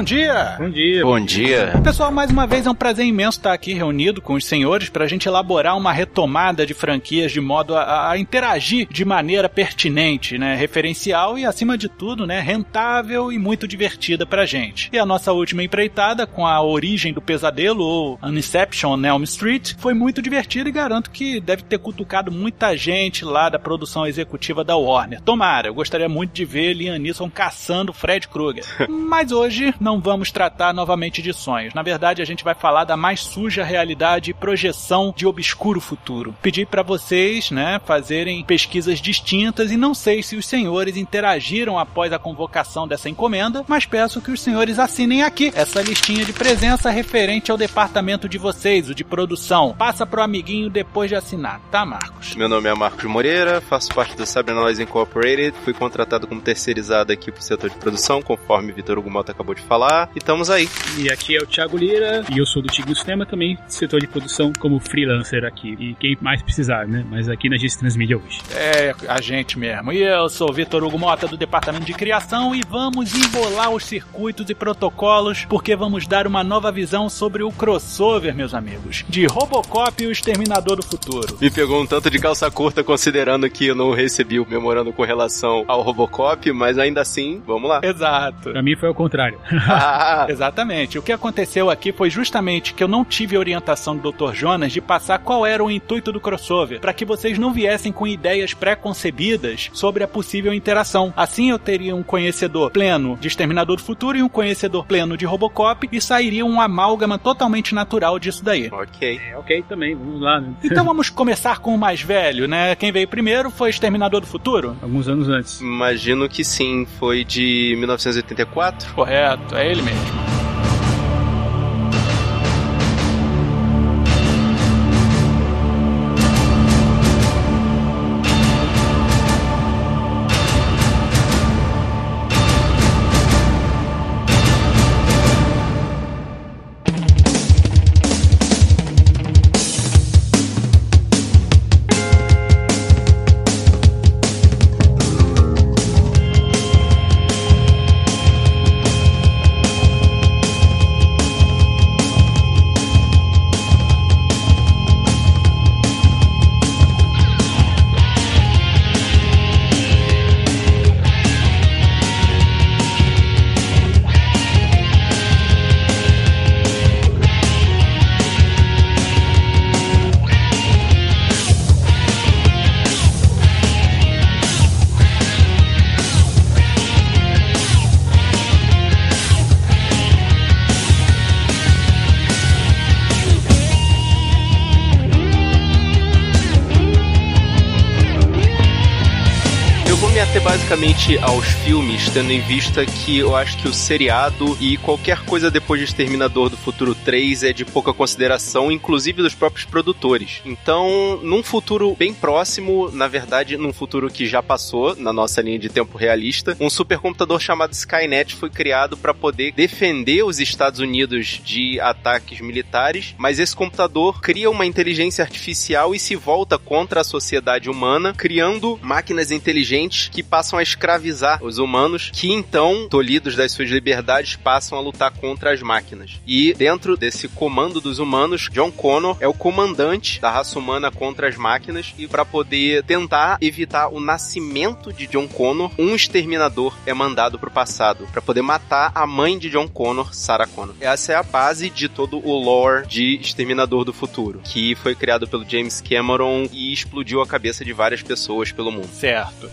Bom dia! Bom dia. Bom dia. Pessoal, mais uma vez é um prazer imenso estar aqui reunido com os senhores para a gente elaborar uma retomada de franquias de modo a, a, interagir de maneira pertinente, né? Referencial e, acima de tudo, né? Rentável e muito divertida pra gente. E a nossa última empreitada com a origem do pesadelo, ou Inception on Elm Street, foi muito divertida e garanto que deve ter cutucado muita gente lá da produção executiva da Warner. Tomara, eu gostaria muito de ver Liam Neeson caçando Fred Krueger. Mas hoje não vamos tratar novamente de sonhos. Na verdade, a gente vai falar da mais suja realidade e projeção de obscuro futuro. Pedi para vocês, né, fazerem pesquisas distintas e não sei se os senhores interagiram após a convocação dessa encomenda, mas peço que os senhores assinem aqui essa listinha de presença referente ao departamento de vocês, o de produção. Passa pro amiguinho depois de assinar, tá, Marcos? Meu nome é Marcos Moreira, faço parte do Cybernoise Incorporated, fui contratado como terceirizado aqui pro setor de produção, conforme Vitor Hugo Mota acabou de falar, e estamos aí. E aqui é o Thiago Lira, e eu sou do Tigre Cinema também, setor de produção como freelancer aqui. E quem mais precisar, né? Mas aqui na Gis Transmídia hoje. É, a gente mesmo. E eu sou Vitor Hugo Mota do Departamento de Criação e vamos embolar os circuitos e protocolos porque vamos dar uma nova visão sobre o crossover, meus amigos, de Robocop e o Exterminador do Futuro. Me pegou um tanto de calça curta considerando que eu não recebi o memorando com relação ao Robocop, mas ainda assim, vamos lá. Exato. Pra mim foi ao contrário. Ah, exatamente. O que aconteceu aqui foi justamente que eu não tive orientação do Dr. Jonas de passar qual era o intuito do crossover, para que vocês não viessem com ideias pré-concebidas sobre a possível interação. Assim eu teria um conhecedor pleno de Exterminador do Futuro e um conhecedor pleno de Robocop e sairia um amálgama totalmente natural disso daí. Ok. É, ok também, vamos lá, né? Então vamos começar com o mais velho, né? Quem veio primeiro foi Exterminador do Futuro? Alguns anos antes. Imagino que sim, foi de 1984. Correto, é ele mesmo. Aos filmes, tendo em vista que eu acho que o seriado e qualquer coisa depois de Exterminador do Futuro 3 é de pouca consideração, inclusive dos próprios produtores. Então, num futuro bem próximo, na verdade, num futuro que já passou, na nossa linha de tempo realista, um supercomputador chamado Skynet foi criado para poder defender os Estados Unidos de ataques militares, mas esse computador cria uma inteligência artificial e se volta contra a sociedade humana, criando máquinas inteligentes que passam a escravizar os humanos, que então, tolhidos das suas liberdades, passam a lutar contra as máquinas. E dentro desse comando dos humanos, John Connor é o comandante da raça humana contra as máquinas e para poder tentar evitar o nascimento de John Connor, um exterminador é mandado pro passado para poder matar a mãe de John Connor, Sarah Connor. Essa é a base de todo o lore de Exterminador do Futuro, que foi criado pelo James Cameron e explodiu a cabeça de várias pessoas pelo mundo. Certo.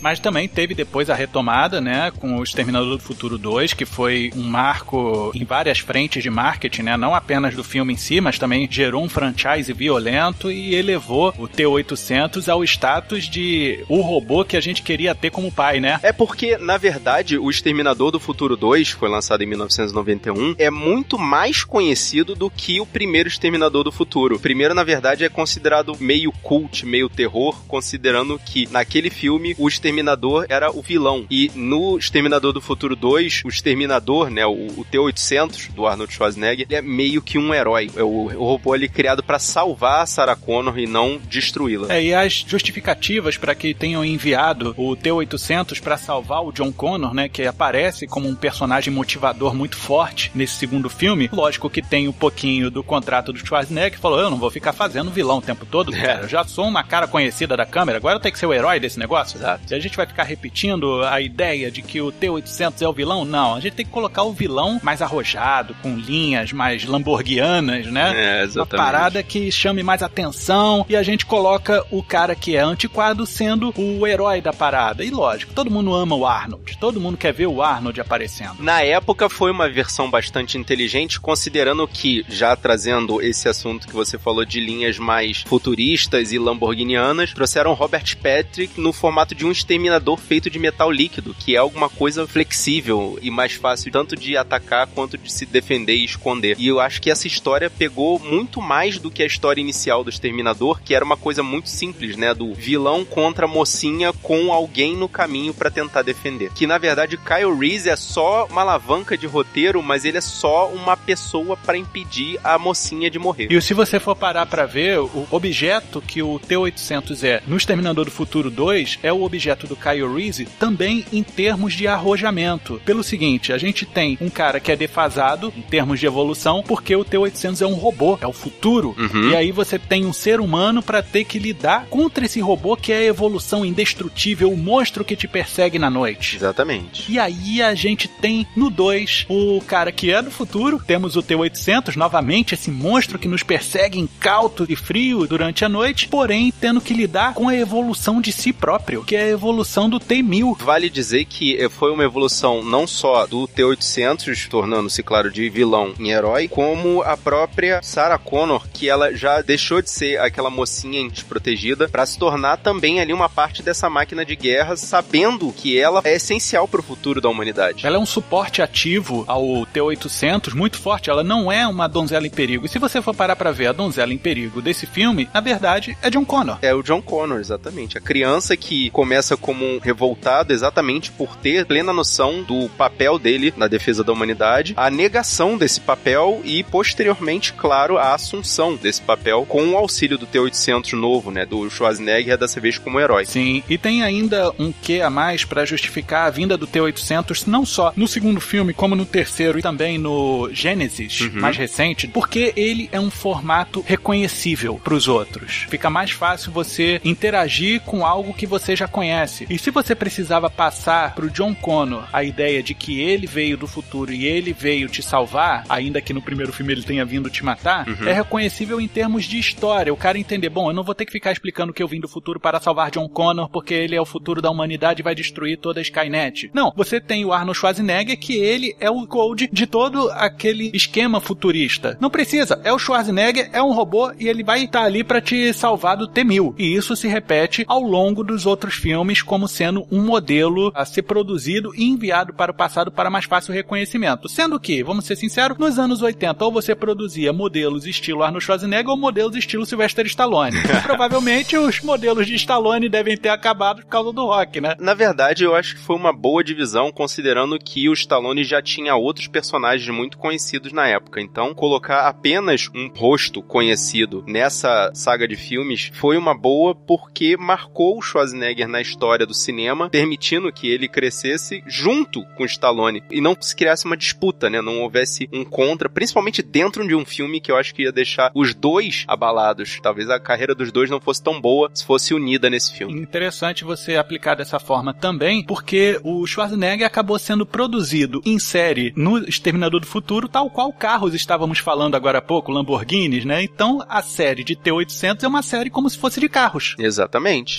Mas também teve depois a retomada, né, com o Exterminador do Futuro 2, que foi um marco em várias frentes de marketing, né, não apenas do filme em si, mas também gerou um franchise violento e elevou o T-800 ao status de o robô que a gente queria ter como pai, né? É porque, na verdade, o Exterminador do Futuro 2, foi lançado em 1991, é muito mais conhecido do que o primeiro Exterminador do Futuro. O primeiro, na verdade, é considerado meio cult, meio terror, considerando que naquele filme o Exterminador Exterminador era o vilão. E no Exterminador do Futuro 2, o Exterminador, né, o, o T-800 do Arnold Schwarzenegger, ele é meio que um herói. É o, o robô ali criado para salvar a Sarah Connor e não destruí-la. É, e as justificativas para que tenham enviado o T-800 para salvar o John Connor, né, que aparece como um personagem motivador muito forte nesse segundo filme, lógico que tem um pouquinho do contrato do Schwarzenegger, que falou, eu não vou ficar fazendo vilão o tempo todo, é. cara. Eu já sou uma cara conhecida da câmera, agora eu tenho que ser o herói desse negócio. Exato. A gente vai ficar repetindo a ideia de que o T-800 é o vilão? Não, a gente tem que colocar o vilão mais arrojado, com linhas mais lamborghianas, né? É, exatamente. Uma parada que chame mais atenção e a gente coloca o cara que é antiquado sendo o herói da parada. E lógico, todo mundo ama o Arnold, todo mundo quer ver o Arnold aparecendo. Na época foi uma versão bastante inteligente, considerando que, já trazendo esse assunto que você falou de linhas mais futuristas e lamborghinianas, trouxeram Robert Patrick no formato de um exterminador feito de metal líquido, que é alguma coisa flexível e mais fácil tanto de atacar quanto de se defender e esconder. E eu acho que essa história pegou muito mais do que a história inicial do exterminador, que era uma coisa muito simples, né, do vilão contra a mocinha com alguém no caminho para tentar defender. Que na verdade Kyle Reese é só uma alavanca de roteiro, mas ele é só uma pessoa para impedir a mocinha de morrer. E se você for parar para ver, o objeto que o T-800 é no Exterminador do Futuro 2 é o objeto do Kyle Reese também em termos de arrojamento. Pelo seguinte, a gente tem um cara que é defasado em termos de evolução, porque o T-800 é um robô, é o futuro. Uhum. E aí você tem um ser humano para ter que lidar contra esse robô que é a evolução indestrutível, o monstro que te persegue na noite. Exatamente. E aí a gente tem no 2 o cara que é do futuro, temos o T-800, novamente esse monstro que nos persegue incauto e frio durante a noite, porém tendo que lidar com a evolução de si próprio, que é a evolução do T-1000. Vale dizer que eh, foi uma evolução não só do T-800, tornando-se, claro, de vilão em herói, como a própria Sarah Connor, que ela já deixou de ser aquela mocinha desprotegida para se tornar também ali uma parte dessa máquina de guerra, sabendo que ela é essencial para o futuro da humanidade. Ela é um suporte ativo ao T-800 muito forte, ela não é uma donzela em perigo. E se você for parar para ver a donzela em perigo desse filme, na verdade é John Connor. É o John Connor, exatamente. A criança que começa como um revoltado exatamente por ter plena noção do papel dele na defesa da humanidade, a negação desse papel e posteriormente, claro, a assunção desse papel com o auxílio do T-800 novo, né, do Schwarzenegger dessa vez como herói. Sim, e tem ainda um quê a mais para justificar a vinda do T-800 não só no segundo filme como no terceiro e também no Genesis, Uhum. mais recente, porque ele é um formato reconhecível para os outros. Fica mais fácil você interagir com algo que você já conhece. E se você precisava passar pro John Connor a ideia de que ele veio do futuro e ele veio te salvar, ainda que no primeiro filme ele tenha vindo te matar, Uhum. é reconhecível em termos de história. O cara entender, bom, eu não vou ter que ficar explicando que eu vim do futuro para salvar John Connor porque ele é o futuro da humanidade e vai destruir toda a Skynet. Não, você tem o Arnold Schwarzenegger que ele é o Gold de todo aquele esquema futurista. Não precisa, é o Schwarzenegger, é um robô e ele vai estar ali para te salvar do T-1000. E isso se repete ao longo dos outros filmes filmes como sendo um modelo a ser produzido e enviado para o passado para mais fácil reconhecimento. Sendo que, vamos ser sinceros, nos anos 80 ou você produzia modelos estilo Arnold Schwarzenegger ou modelos estilo Sylvester Stallone. E, provavelmente os modelos de Stallone devem ter acabado por causa do rock, né? Na verdade, eu acho que foi uma boa divisão, considerando que o Stallone já tinha outros personagens muito conhecidos na época. Então, colocar apenas um rosto conhecido nessa saga de filmes foi uma boa porque marcou o Schwarzenegger na história do cinema, permitindo que ele crescesse junto com o Stallone e não se criasse uma disputa, né? Não houvesse um contra, principalmente dentro de um filme que eu acho que ia deixar os dois abalados. Talvez a carreira dos dois não fosse tão boa se fosse unida nesse filme. Interessante você aplicar dessa forma também, porque o Schwarzenegger acabou sendo produzido em série no Exterminador do Futuro, tal qual carros estávamos falando agora há pouco, Lamborghinis, né? Então a série de T-800 é uma série como se fosse de carros. Exatamente.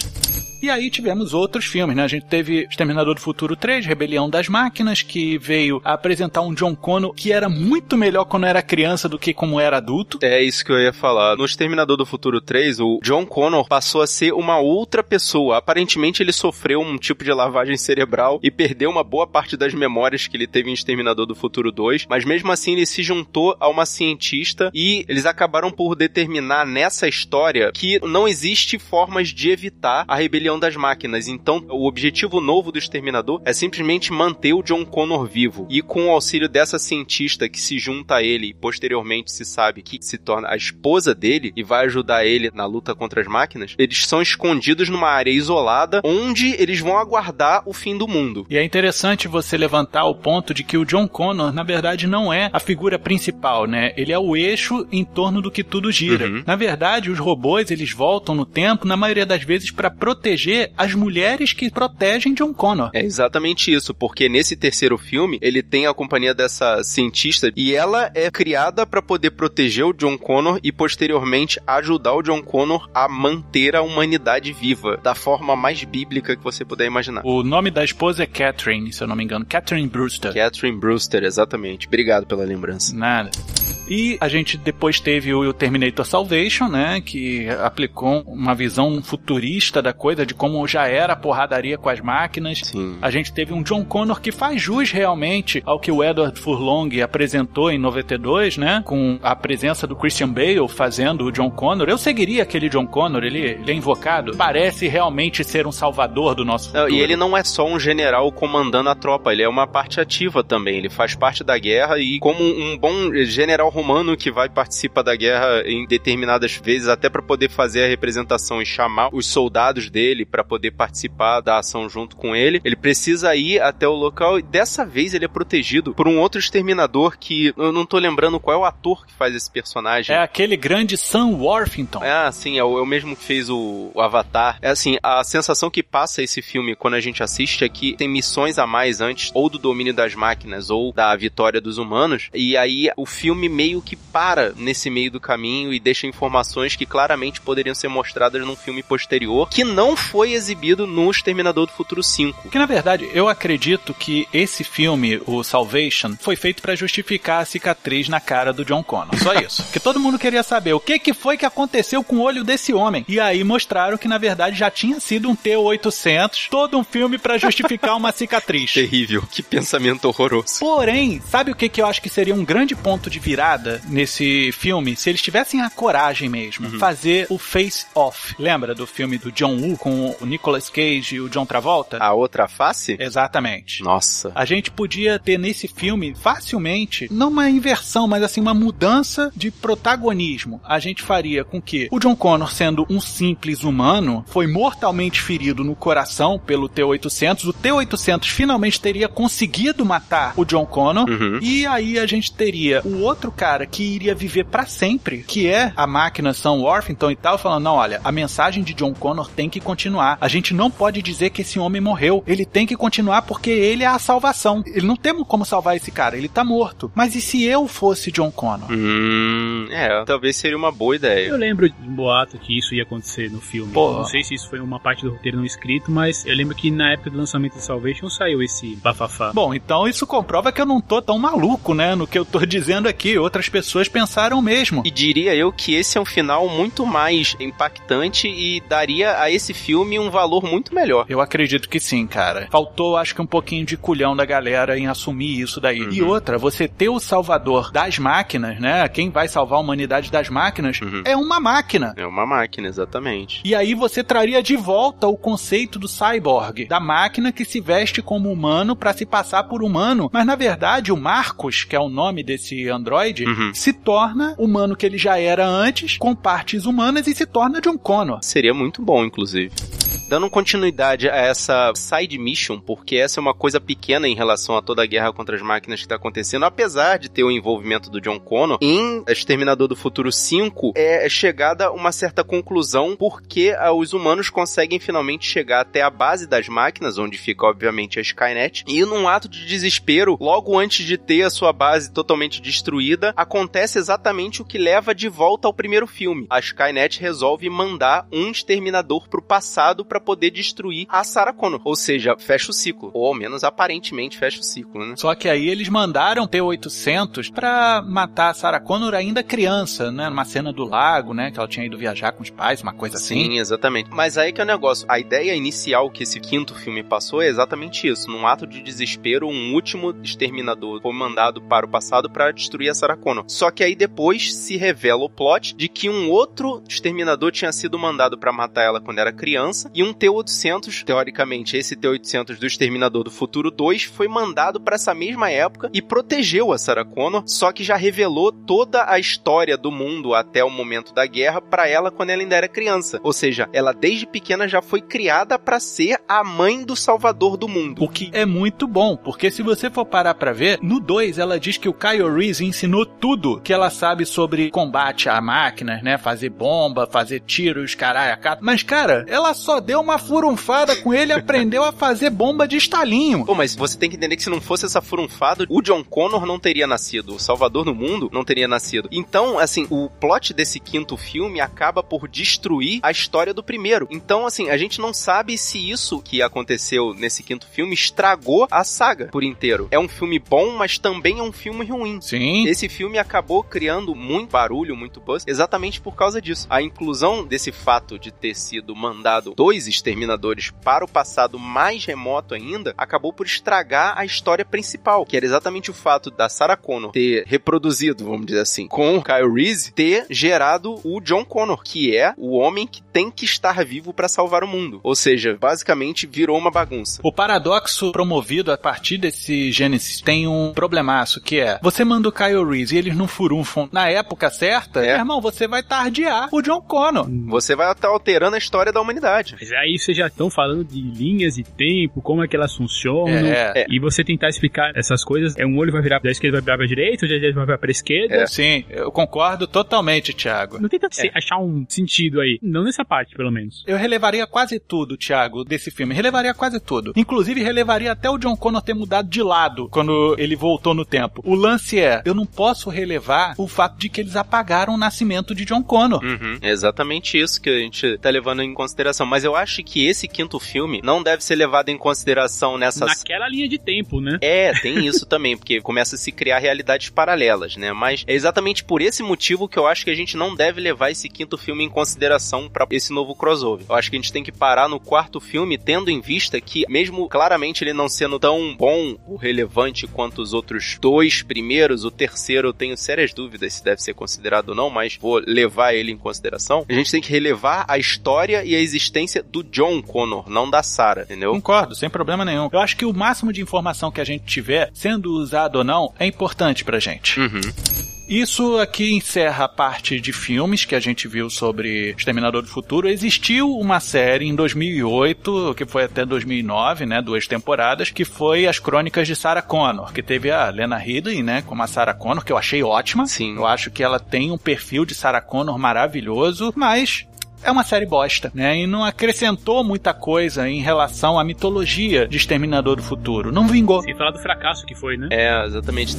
E aí tivemos outros filmes, né? A gente teve Exterminador do Futuro 3, Rebelião das Máquinas, que veio apresentar um John Connor que era muito melhor quando era criança do que como era adulto. É isso que eu ia falar. No Exterminador do Futuro 3, o John Connor passou a ser uma outra pessoa. Aparentemente ele sofreu um tipo de lavagem cerebral e perdeu uma boa parte das memórias que ele teve em Exterminador do Futuro 2, mas mesmo assim ele se juntou a uma cientista e eles acabaram por determinar nessa história que não existe formas de evitar a rebelião das máquinas. Então, o objetivo novo do Exterminador é simplesmente manter o John Connor vivo. E com o auxílio dessa cientista que se junta a ele e posteriormente se sabe que se torna a esposa dele e vai ajudar ele na luta contra as máquinas, eles são escondidos numa área isolada onde eles vão aguardar o fim do mundo. E é interessante você levantar o ponto de que o John Connor, na verdade, não é a figura principal, né? Ele é o eixo em torno do que tudo gira. Uhum. Na verdade, os robôs, eles voltam no tempo, na maioria das vezes, para proteger as mulheres que protegem John Connor. É exatamente isso, porque nesse terceiro filme ele tem a companhia dessa cientista e ela é criada para poder proteger o John Connor e posteriormente ajudar o John Connor a manter a humanidade viva da forma mais bíblica que você puder imaginar. O nome da esposa é Catherine, se eu não me engano. Catherine Brewster. Catherine Brewster, exatamente. Obrigado pela lembrança. Nada. E a gente depois teve o Terminator Salvation, né? Que aplicou uma visão futurista da coisa, de como já era a porradaria com as máquinas. Sim. A gente teve um John Connor que faz jus realmente ao que o Edward Furlong apresentou em 92, né? Com a presença do Christian Bale fazendo o John Connor. Eu seguiria aquele John Connor, ele, ele é invocado. Parece realmente ser um salvador do nosso Não, futuro. e ele não é só um general comandando a tropa, ele é uma parte ativa também. Ele faz parte da guerra e, como um bom general romano que vai participar da guerra em determinadas vezes, até para poder fazer a representação e chamar os soldados dele para poder participar da ação junto com ele, ele precisa ir até o local e dessa vez ele é protegido por um outro exterminador que eu não tô lembrando qual é o ator que faz esse personagem. É aquele grande Sam Worthington. Ah, sim, é o, é o mesmo que fez o, o Avatar. É assim, a sensação que passa esse filme quando a gente assiste é que tem missões a mais antes, ou do domínio das máquinas, ou da vitória dos humanos, e aí o filme meio que para nesse meio do caminho e deixa informações que claramente poderiam ser mostradas num filme posterior, que não foi exibido no Exterminador do Futuro 5. Que na verdade, eu acredito que esse filme, o Salvation, foi feito pra justificar a cicatriz na cara do John Connor. Só isso. Porque todo mundo queria saber o que, que foi que aconteceu com o olho desse homem. E aí mostraram que na verdade já tinha sido um T-800, todo um filme pra justificar uma cicatriz. Terrível, que pensamento horroroso. Porém, sabe o que, que eu acho que seria um grande ponto de virada nesse filme? Se eles tivessem a coragem mesmo, fazer o Face Off. Lembra do filme do John Woo com o Nicolas Cage e o John Travolta? A outra face? Exatamente. Nossa. A gente podia ter nesse filme facilmente, não uma inversão, mas assim uma mudança de protagonismo. A gente faria com que o John Connor, sendo um simples humano, foi mortalmente ferido no coração pelo T-800. O T-800 finalmente teria conseguido matar o John Connor. Uhum. E aí a gente teria o outro cara que iria viver pra sempre, que é a máquina Sam Worthington e tal, falando: não, olha, a mensagem de John Connor tem que continuar. A gente não pode dizer que esse homem morreu. Ele tem que continuar porque ele é a salvação. Ele não temos como salvar esse cara, ele tá morto. Mas e se eu fosse John Connor? Hum, é, talvez seria uma boa ideia. Eu lembro de um boato que isso ia acontecer no filme. Pô. Não sei se isso foi uma parte do roteiro não escrito, mas eu lembro que na época do lançamento de Salvation saiu esse bafafá. Bom, então isso comprova que eu não tô tão maluco, né, no que eu tô dizendo aqui. Eu outras pessoas pensaram mesmo. E diria eu que esse é um final muito mais impactante e daria a esse filme um valor muito melhor. Eu acredito que sim, cara. Faltou, acho que um pouquinho de culhão da galera em assumir isso daí. Uhum. E outra, você ter o salvador das máquinas, né? Quem vai salvar a humanidade das máquinas uhum. é uma máquina. É uma máquina, exatamente. E aí você traria de volta o conceito do cyborg, da máquina que se veste como humano para se passar por humano, mas na verdade o Marcos, que é o nome desse androide, uhum. se torna humano que ele já era antes, com partes humanas e se torna John Connor. Seria muito bom, inclusive dando continuidade a essa side mission, porque essa é uma coisa pequena em relação a toda a guerra contra as máquinas que está acontecendo, apesar de ter o envolvimento do John Connor, em Exterminador do Futuro 5 é chegada uma certa conclusão porque os humanos conseguem finalmente chegar até a base das máquinas, onde fica obviamente a Skynet, e num ato de desespero, logo antes de ter a sua base totalmente destruída, acontece exatamente o que leva de volta ao primeiro filme. A Skynet resolve mandar um exterminador pro passado para poder destruir a Sarah Connor. Ou seja, fecha o ciclo. Ou ao menos aparentemente fecha o ciclo, né? Só que aí eles mandaram T-800 pra matar a Sarah Connor ainda criança, né? Numa cena do lago, né? Que ela tinha ido viajar com os pais, uma coisa Sim, assim. Sim, exatamente. Mas aí que é o negócio. A ideia inicial que esse quinto filme passou é exatamente isso. Num ato de desespero, um último exterminador foi mandado para o passado para destruir a Sarah Connor. Só que aí depois se revela o plot de que um outro exterminador tinha sido mandado para matar ela quando era criança e um um T-800, teoricamente, esse T-800 do Exterminador do Futuro 2 foi mandado para essa mesma época e protegeu a Sarah Connor, só que já revelou toda a história do mundo até o momento da guerra para ela quando ela ainda era criança. Ou seja, ela desde pequena já foi criada para ser a mãe do salvador do mundo. O que é muito bom, porque se você for parar para ver, no 2 ela diz que o Kyle Reese ensinou tudo que ela sabe sobre combate a máquinas, né? Fazer bomba, fazer tiros, caralho, Mas, cara, ela só deu uma furunfada com ele e aprendeu a fazer bomba de estalinho. Pô, mas você tem que entender que se não fosse essa furunfada, o John Connor não teria nascido. O Salvador do Mundo não teria nascido. Então, assim, o plot desse quinto filme acaba por destruir a história do primeiro. Então, assim, a gente não sabe se isso que aconteceu nesse quinto filme estragou a saga por inteiro. É um filme bom, mas também é um filme ruim. Sim. Esse filme acabou criando muito barulho, muito buzz, exatamente por causa disso. A inclusão desse fato de ter sido mandado dois exterminadores para o passado mais remoto ainda, acabou por estragar a história principal, que era exatamente o fato da Sarah Connor ter reproduzido, vamos dizer assim, com o Kyle Reese, ter gerado o John Connor, que é o homem que tem que estar vivo para salvar o mundo. Ou seja, basicamente virou uma bagunça. O paradoxo promovido a partir desse Gênesis tem um problemaço, que é, você manda o Kyle Reese e eles não furunfam na época certa, é. irmão, você vai tardear o John Connor. Você vai estar alterando a história da humanidade. Mas aí vocês já estão falando de linhas de tempo, como é que elas funcionam. É. E você tentar explicar essas coisas, é um olho vai virar da esquerda, vai virar pra direita, o de direita vai virar pra esquerda. É. Sim, eu concordo totalmente, Thiago. Não tenta é. achar um sentido aí. Não nessa parte, pelo menos. Eu relevaria quase tudo, Thiago, desse filme. Relevaria quase tudo. Inclusive, relevaria até o John Connor ter mudado de lado quando ele voltou no tempo. O lance é, eu não posso relevar o fato de que eles apagaram o nascimento de John Connor. Uhum. É exatamente isso que a gente tá levando em consideração. Mas eu acho que esse quinto filme não deve ser levado em consideração nessas. Naquela linha de tempo, né? É, tem isso também, porque começa a se criar realidades paralelas, né? Mas é exatamente por esse motivo que eu acho que a gente não deve levar esse quinto filme em consideração para esse novo crossover. Eu acho que a gente tem que parar no quarto filme, tendo em vista que, mesmo claramente ele não sendo tão bom ou relevante quanto os outros dois primeiros, o terceiro eu tenho sérias dúvidas se deve ser considerado ou não, mas vou levar ele em consideração. A gente tem que relevar a história e a existência do John Connor, não da Sarah, entendeu? Concordo, sem problema nenhum. Eu acho que o máximo de informação que a gente tiver, sendo usado ou não, é importante pra gente. Uhum. Isso aqui encerra a parte de filmes que a gente viu sobre Exterminador do Futuro. Existiu uma série em 2008, que foi até 2009, né, duas temporadas, que foi As Crônicas de Sarah Connor, que teve a Lena Headey, né, como a Sarah Connor, que eu achei ótima. Sim. Eu acho que ela tem um perfil de Sarah Connor maravilhoso, mas é uma série bosta, né? E não acrescentou muita coisa em relação à mitologia de Exterminador do Futuro. Não vingou. Sem falar do fracasso que foi, né? É, exatamente.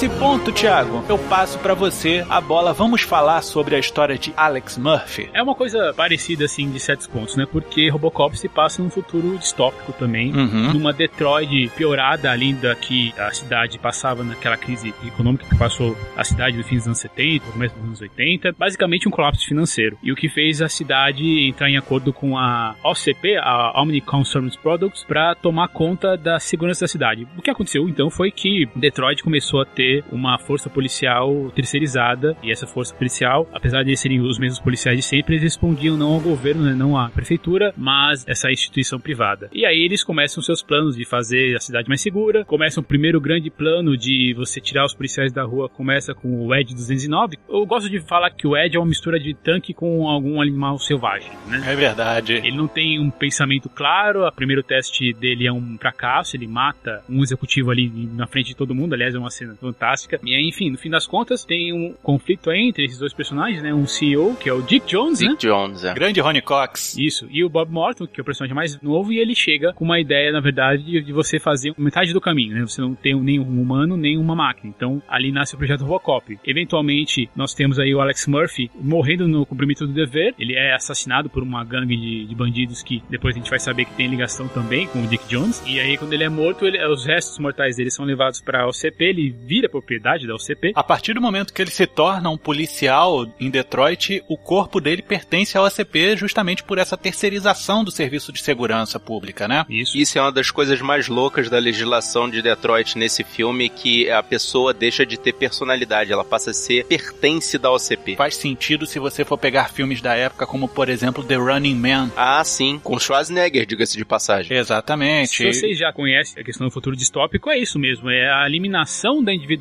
Nesse ponto, Thiago, eu passo para você a bola. Vamos falar sobre a história de Alex Murphy. É uma coisa parecida, assim, de certos pontos, né? Porque Robocop se passa num futuro distópico também, uhum. numa Detroit piorada, além da que a cidade passava naquela crise econômica que passou a cidade no fim dos anos 70, começo dos anos 80. Basicamente um colapso financeiro. E o que fez a cidade entrar em acordo com a OCP, a Omni Consumer Products, para tomar conta da segurança da cidade. O que aconteceu então foi que Detroit começou a ter uma força policial terceirizada e essa força policial, apesar de serem os mesmos policiais de sempre, eles respondiam não ao governo, né, não à prefeitura, mas essa instituição privada. E aí eles começam seus planos de fazer a cidade mais segura, começam o primeiro grande plano de você tirar os policiais da rua, começa com o Ed 209. Eu gosto de falar que o Ed é uma mistura de tanque com algum animal selvagem, né? É verdade. Ele não tem um pensamento claro, o primeiro teste dele é um fracasso, ele mata um executivo ali na frente de todo mundo, aliás é uma cena fantástica. E aí, enfim, no fim das contas, tem um conflito aí entre esses dois personagens, né? Um CEO, que é o Dick Jones, Dick né? Jones, é. Grande Ronnie Cox. Isso. E o Bob Morton, que é o personagem mais novo, e ele chega com uma ideia, na verdade, de, de você fazer metade do caminho, né? Você não tem nem um humano, nem uma máquina. Então, ali nasce o projeto Robocop. Eventualmente, nós temos aí o Alex Murphy morrendo no cumprimento do dever. Ele é assassinado por uma gangue de, de bandidos que depois a gente vai saber que tem ligação também com o Dick Jones. E aí, quando ele é morto, ele, os restos mortais dele são levados para a OCP, ele vira propriedade da OCP. A partir do momento que ele se torna um policial em Detroit, o corpo dele pertence à OCP justamente por essa terceirização do serviço de segurança pública, né? Isso. Isso é uma das coisas mais loucas da legislação de Detroit nesse filme, que a pessoa deixa de ter personalidade, ela passa a ser pertence da OCP. Faz sentido se você for pegar filmes da época, como por exemplo The Running Man. Ah, sim, com Schwarzenegger, diga-se de passagem. Exatamente. Se vocês já conhecem a questão do futuro distópico, é isso mesmo, é a eliminação da individualidade.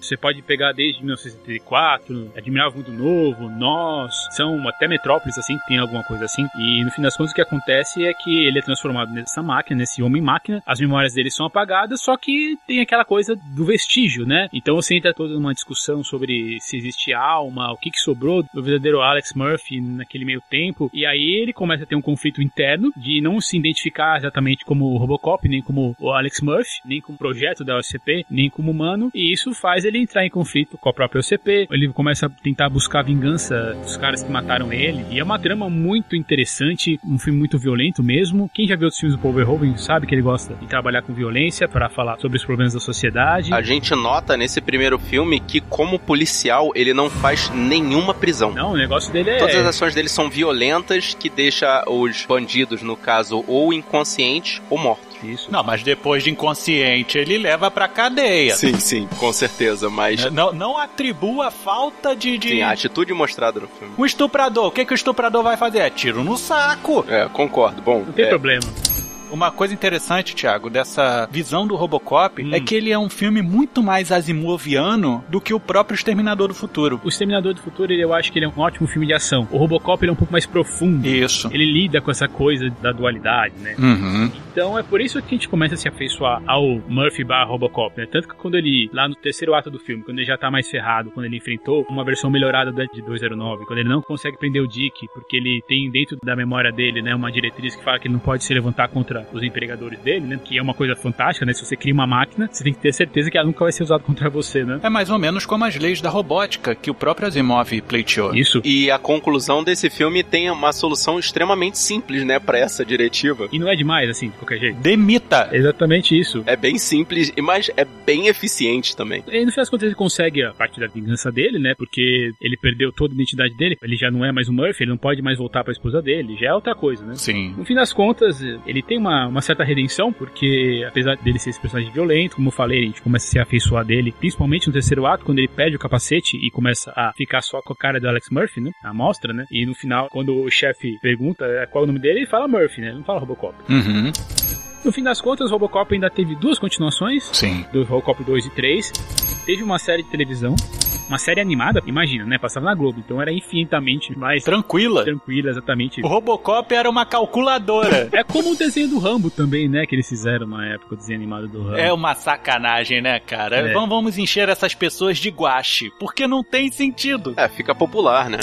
Você pode pegar desde 1974, Admirável Mundo Novo, Nós, são até metrópoles assim, tem alguma coisa assim. E no fim das contas o que acontece é que ele é transformado nessa máquina, nesse homem-máquina, as memórias dele são apagadas, só que tem aquela coisa do vestígio, né? Então você entra toda numa discussão sobre se existe alma, o que, que sobrou do verdadeiro Alex Murphy naquele meio tempo, e aí ele começa a ter um conflito interno de não se identificar exatamente como o Robocop, nem como o Alex Murphy, nem como projeto da OCP, nem como humano, e isso faz ele entrar em conflito com a própria OCP. Ele começa a tentar buscar vingança dos caras que mataram ele, e é uma trama muito interessante, um filme muito violento mesmo. Quem já viu os filmes do Paul Verhoeven sabe que ele gosta de trabalhar com violência para falar sobre os problemas da sociedade. A gente nota nesse primeiro filme que, como policial, ele não faz nenhuma prisão. Não, o negócio dele é. Todas as ações dele são violentas, que deixa os bandidos, no caso, ou inconscientes ou mortos. Isso. Não, mas depois de inconsciente ele leva pra cadeia. Sim, sim, com certeza, mas. Não, não atribua falta de, de. Sim, a atitude mostrada no filme. O estuprador, o que, que o estuprador vai fazer? É tiro no saco. É, concordo. Bom. Não tem é... problema. Uma coisa interessante, Thiago, dessa visão do Robocop hum. é que ele é um filme muito mais asimoviano do que o próprio Exterminador do Futuro. O Exterminador do Futuro, eu acho que ele é um ótimo filme de ação. O Robocop ele é um pouco mais profundo. Isso. Ele lida com essa coisa da dualidade, né? Uhum. Então é por isso que a gente começa a se afeiçoar ao Murphy barra Robocop, né? Tanto que quando ele, lá no terceiro ato do filme, quando ele já tá mais ferrado, quando ele enfrentou uma versão melhorada de 209, quando ele não consegue prender o Dick, porque ele tem dentro da memória dele, né, uma diretriz que fala que ele não pode se levantar contra os empregadores dele, né? Que é uma coisa fantástica, né? Se você cria uma máquina, você tem que ter certeza que ela nunca vai ser usada contra você, né? É mais ou menos como as leis da robótica que o próprio Asimov pleiteou. Isso. E a conclusão desse filme tem uma solução extremamente simples, né, para essa diretiva. E não é demais, assim, de qualquer jeito. Demita. Exatamente isso. É bem simples, mas é bem eficiente também. E no fim das contas ele consegue a parte da vingança dele, né? Porque ele perdeu toda a identidade dele. Ele já não é mais o Murphy, ele não pode mais voltar para a esposa dele. Já é outra coisa, né? Sim. No fim das contas, ele tem uma, uma certa redenção, porque apesar dele ser esse personagem violento, como eu falei, a gente começa a se afeiçoar dele, principalmente no terceiro ato, quando ele perde o capacete e começa a ficar só com a cara do Alex Murphy, né? A mostra, né? E no final, quando o chefe pergunta qual é o nome dele, ele fala Murphy, né? Ele não fala Robocop. Uhum. No fim das contas, Robocop ainda teve duas continuações. Sim. Do Robocop 2 e 3. Teve uma série de televisão. Uma série animada, imagina, né? Passava na Globo, então era infinitamente mais tranquila. Tranquila, exatamente. O Robocop era uma calculadora. é como o desenho do Rambo também, né? Que eles fizeram na época, o desenho animado do Rambo. É uma sacanagem, né, cara? É. Vamos, vamos encher essas pessoas de guache, porque não tem sentido. É, fica popular, né?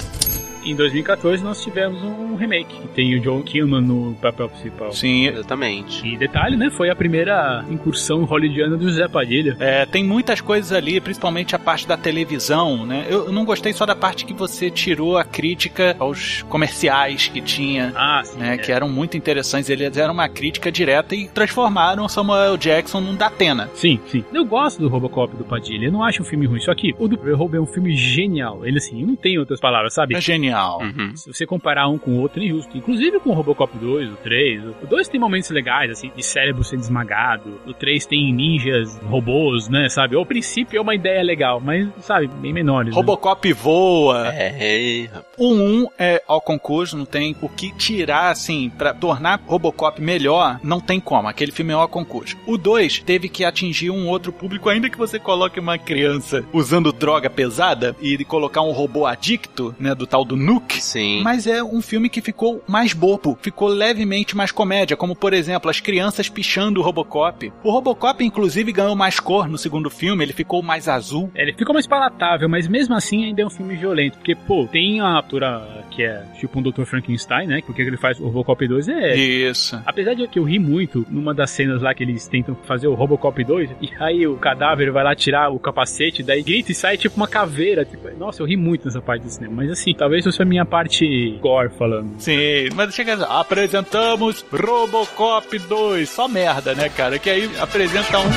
Em 2014 nós tivemos um remake que tem o John Killman no papel principal. Sim, exatamente. E detalhe, né? Foi a primeira incursão hollywoodiana do José Padilha. É, tem muitas coisas ali, principalmente a parte da televisão, né? Eu não gostei só da parte que você tirou a crítica aos comerciais que tinha, ah, sim, né? é. Que eram muito interessantes. Eles eram uma crítica direta e transformaram Samuel Jackson num Datena. Sim, sim. Eu gosto do Robocop do Padilha. Eu não acho um filme ruim. Só que o do Verhoeven é um filme genial. Ele, assim, não tem outras palavras, sabe? É genial. Uhum. Se você comparar um com o outro, é injusto. Inclusive com o Robocop 2, o 3. O 2 tem momentos legais, assim, de cérebro sendo esmagado. O 3 tem ninjas, robôs, né, sabe? Ao princípio é uma ideia legal, mas, sabe, bem menores. né? Robocop voa. É, rapaz. O 1 é ao concurso, não tem o que tirar, assim, pra tornar Robocop melhor, não tem como. Aquele filme é ao concurso. O 2 teve que atingir um outro público, ainda que você coloque uma criança usando droga pesada e colocar um robô adicto, né, do tal do Nuke. sim. Mas é um filme que ficou mais bobo, ficou levemente mais comédia, como por exemplo, as crianças pichando o Robocop. O Robocop, inclusive, ganhou mais cor no segundo filme, ele ficou mais azul. Ele ficou mais palatável, mas mesmo assim ainda é um filme violento. Porque, pô, tem a atura que é tipo um Dr. Frankenstein, né? Porque o que ele faz o Robocop 2 é. Isso. Apesar de que eu ri muito numa das cenas lá que eles tentam fazer o Robocop 2, e aí o cadáver vai lá tirar o capacete, daí grita e sai tipo uma caveira. Tipo, nossa, eu ri muito nessa parte do cinema. Mas assim, talvez fosse a minha parte gore falando. Sim, mas chega apresentamos Robocop 2, só merda, né, cara? Que aí apresenta um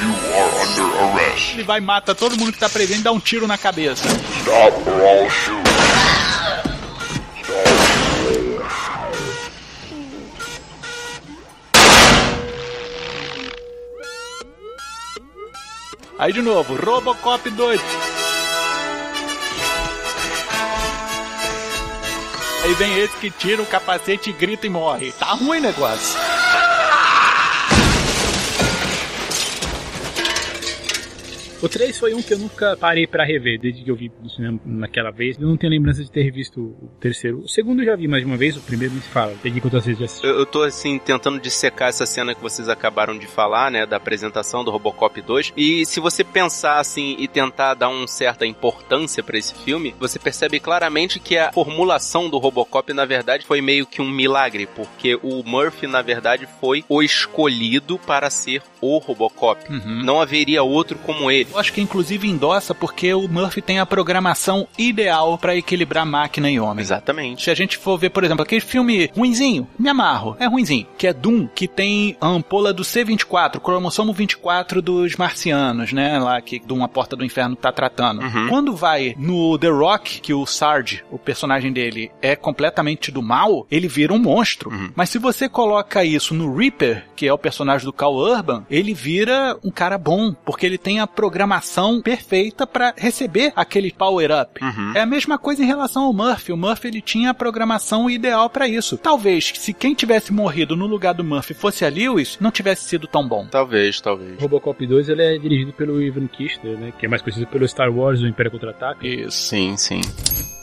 You are under arrest. ele vai e mata todo mundo que tá presente e dá um tiro na cabeça. Stop or I'll shoot. Aí de novo, Robocop 2. Aí vem esse que tira o capacete e grita e morre. Tá ruim o negócio. O 3 foi um que eu nunca parei pra rever, desde que eu vi no cinema naquela vez. Eu não tenho lembrança de ter revisto o terceiro. O segundo eu já vi mais de uma vez, o primeiro nem se fala. Desde quantas vezes já assisti. Eu, eu tô assim tentando dissecar essa cena que vocês acabaram de falar, né, da apresentação do Robocop 2. E se você pensar assim e tentar dar uma certa importância pra esse filme, você percebe claramente que a formulação do Robocop na verdade foi meio que um milagre, porque o Murphy na verdade foi o escolhido para ser o Robocop. Uhum. Não haveria outro como ele. Eu acho que inclusive endossa porque o Murphy tem a programação ideal pra equilibrar máquina e homem. Exatamente. Se a gente for ver, por exemplo, aquele filme ruinzinho, me amarro, é ruinzinho, que é Doom, que tem a ampola do C24, cromossomo 24 dos marcianos, né, lá que Doom, a porta do inferno, tá tratando. Uhum. Quando vai no The Rock, que o Sarge, o personagem dele, é completamente do mal, ele vira um monstro. Uhum. Mas se você coloca isso no Reaper, que é o personagem do Cal Urban, ele vira um cara bom, porque ele tem a programação perfeita pra receber aquele power-up. Uhum. É a mesma coisa em relação ao Murphy. O Murphy ele tinha a programação ideal pra isso. Talvez se quem tivesse morrido no lugar do Murphy fosse a Lewis, não tivesse sido tão bom. Talvez, O talvez. Robocop 2 ele é dirigido pelo Ivan Kistler, né? Que é mais conhecido pelo Star Wars, o Império Contra-Ataque. Isso. Sim, sim.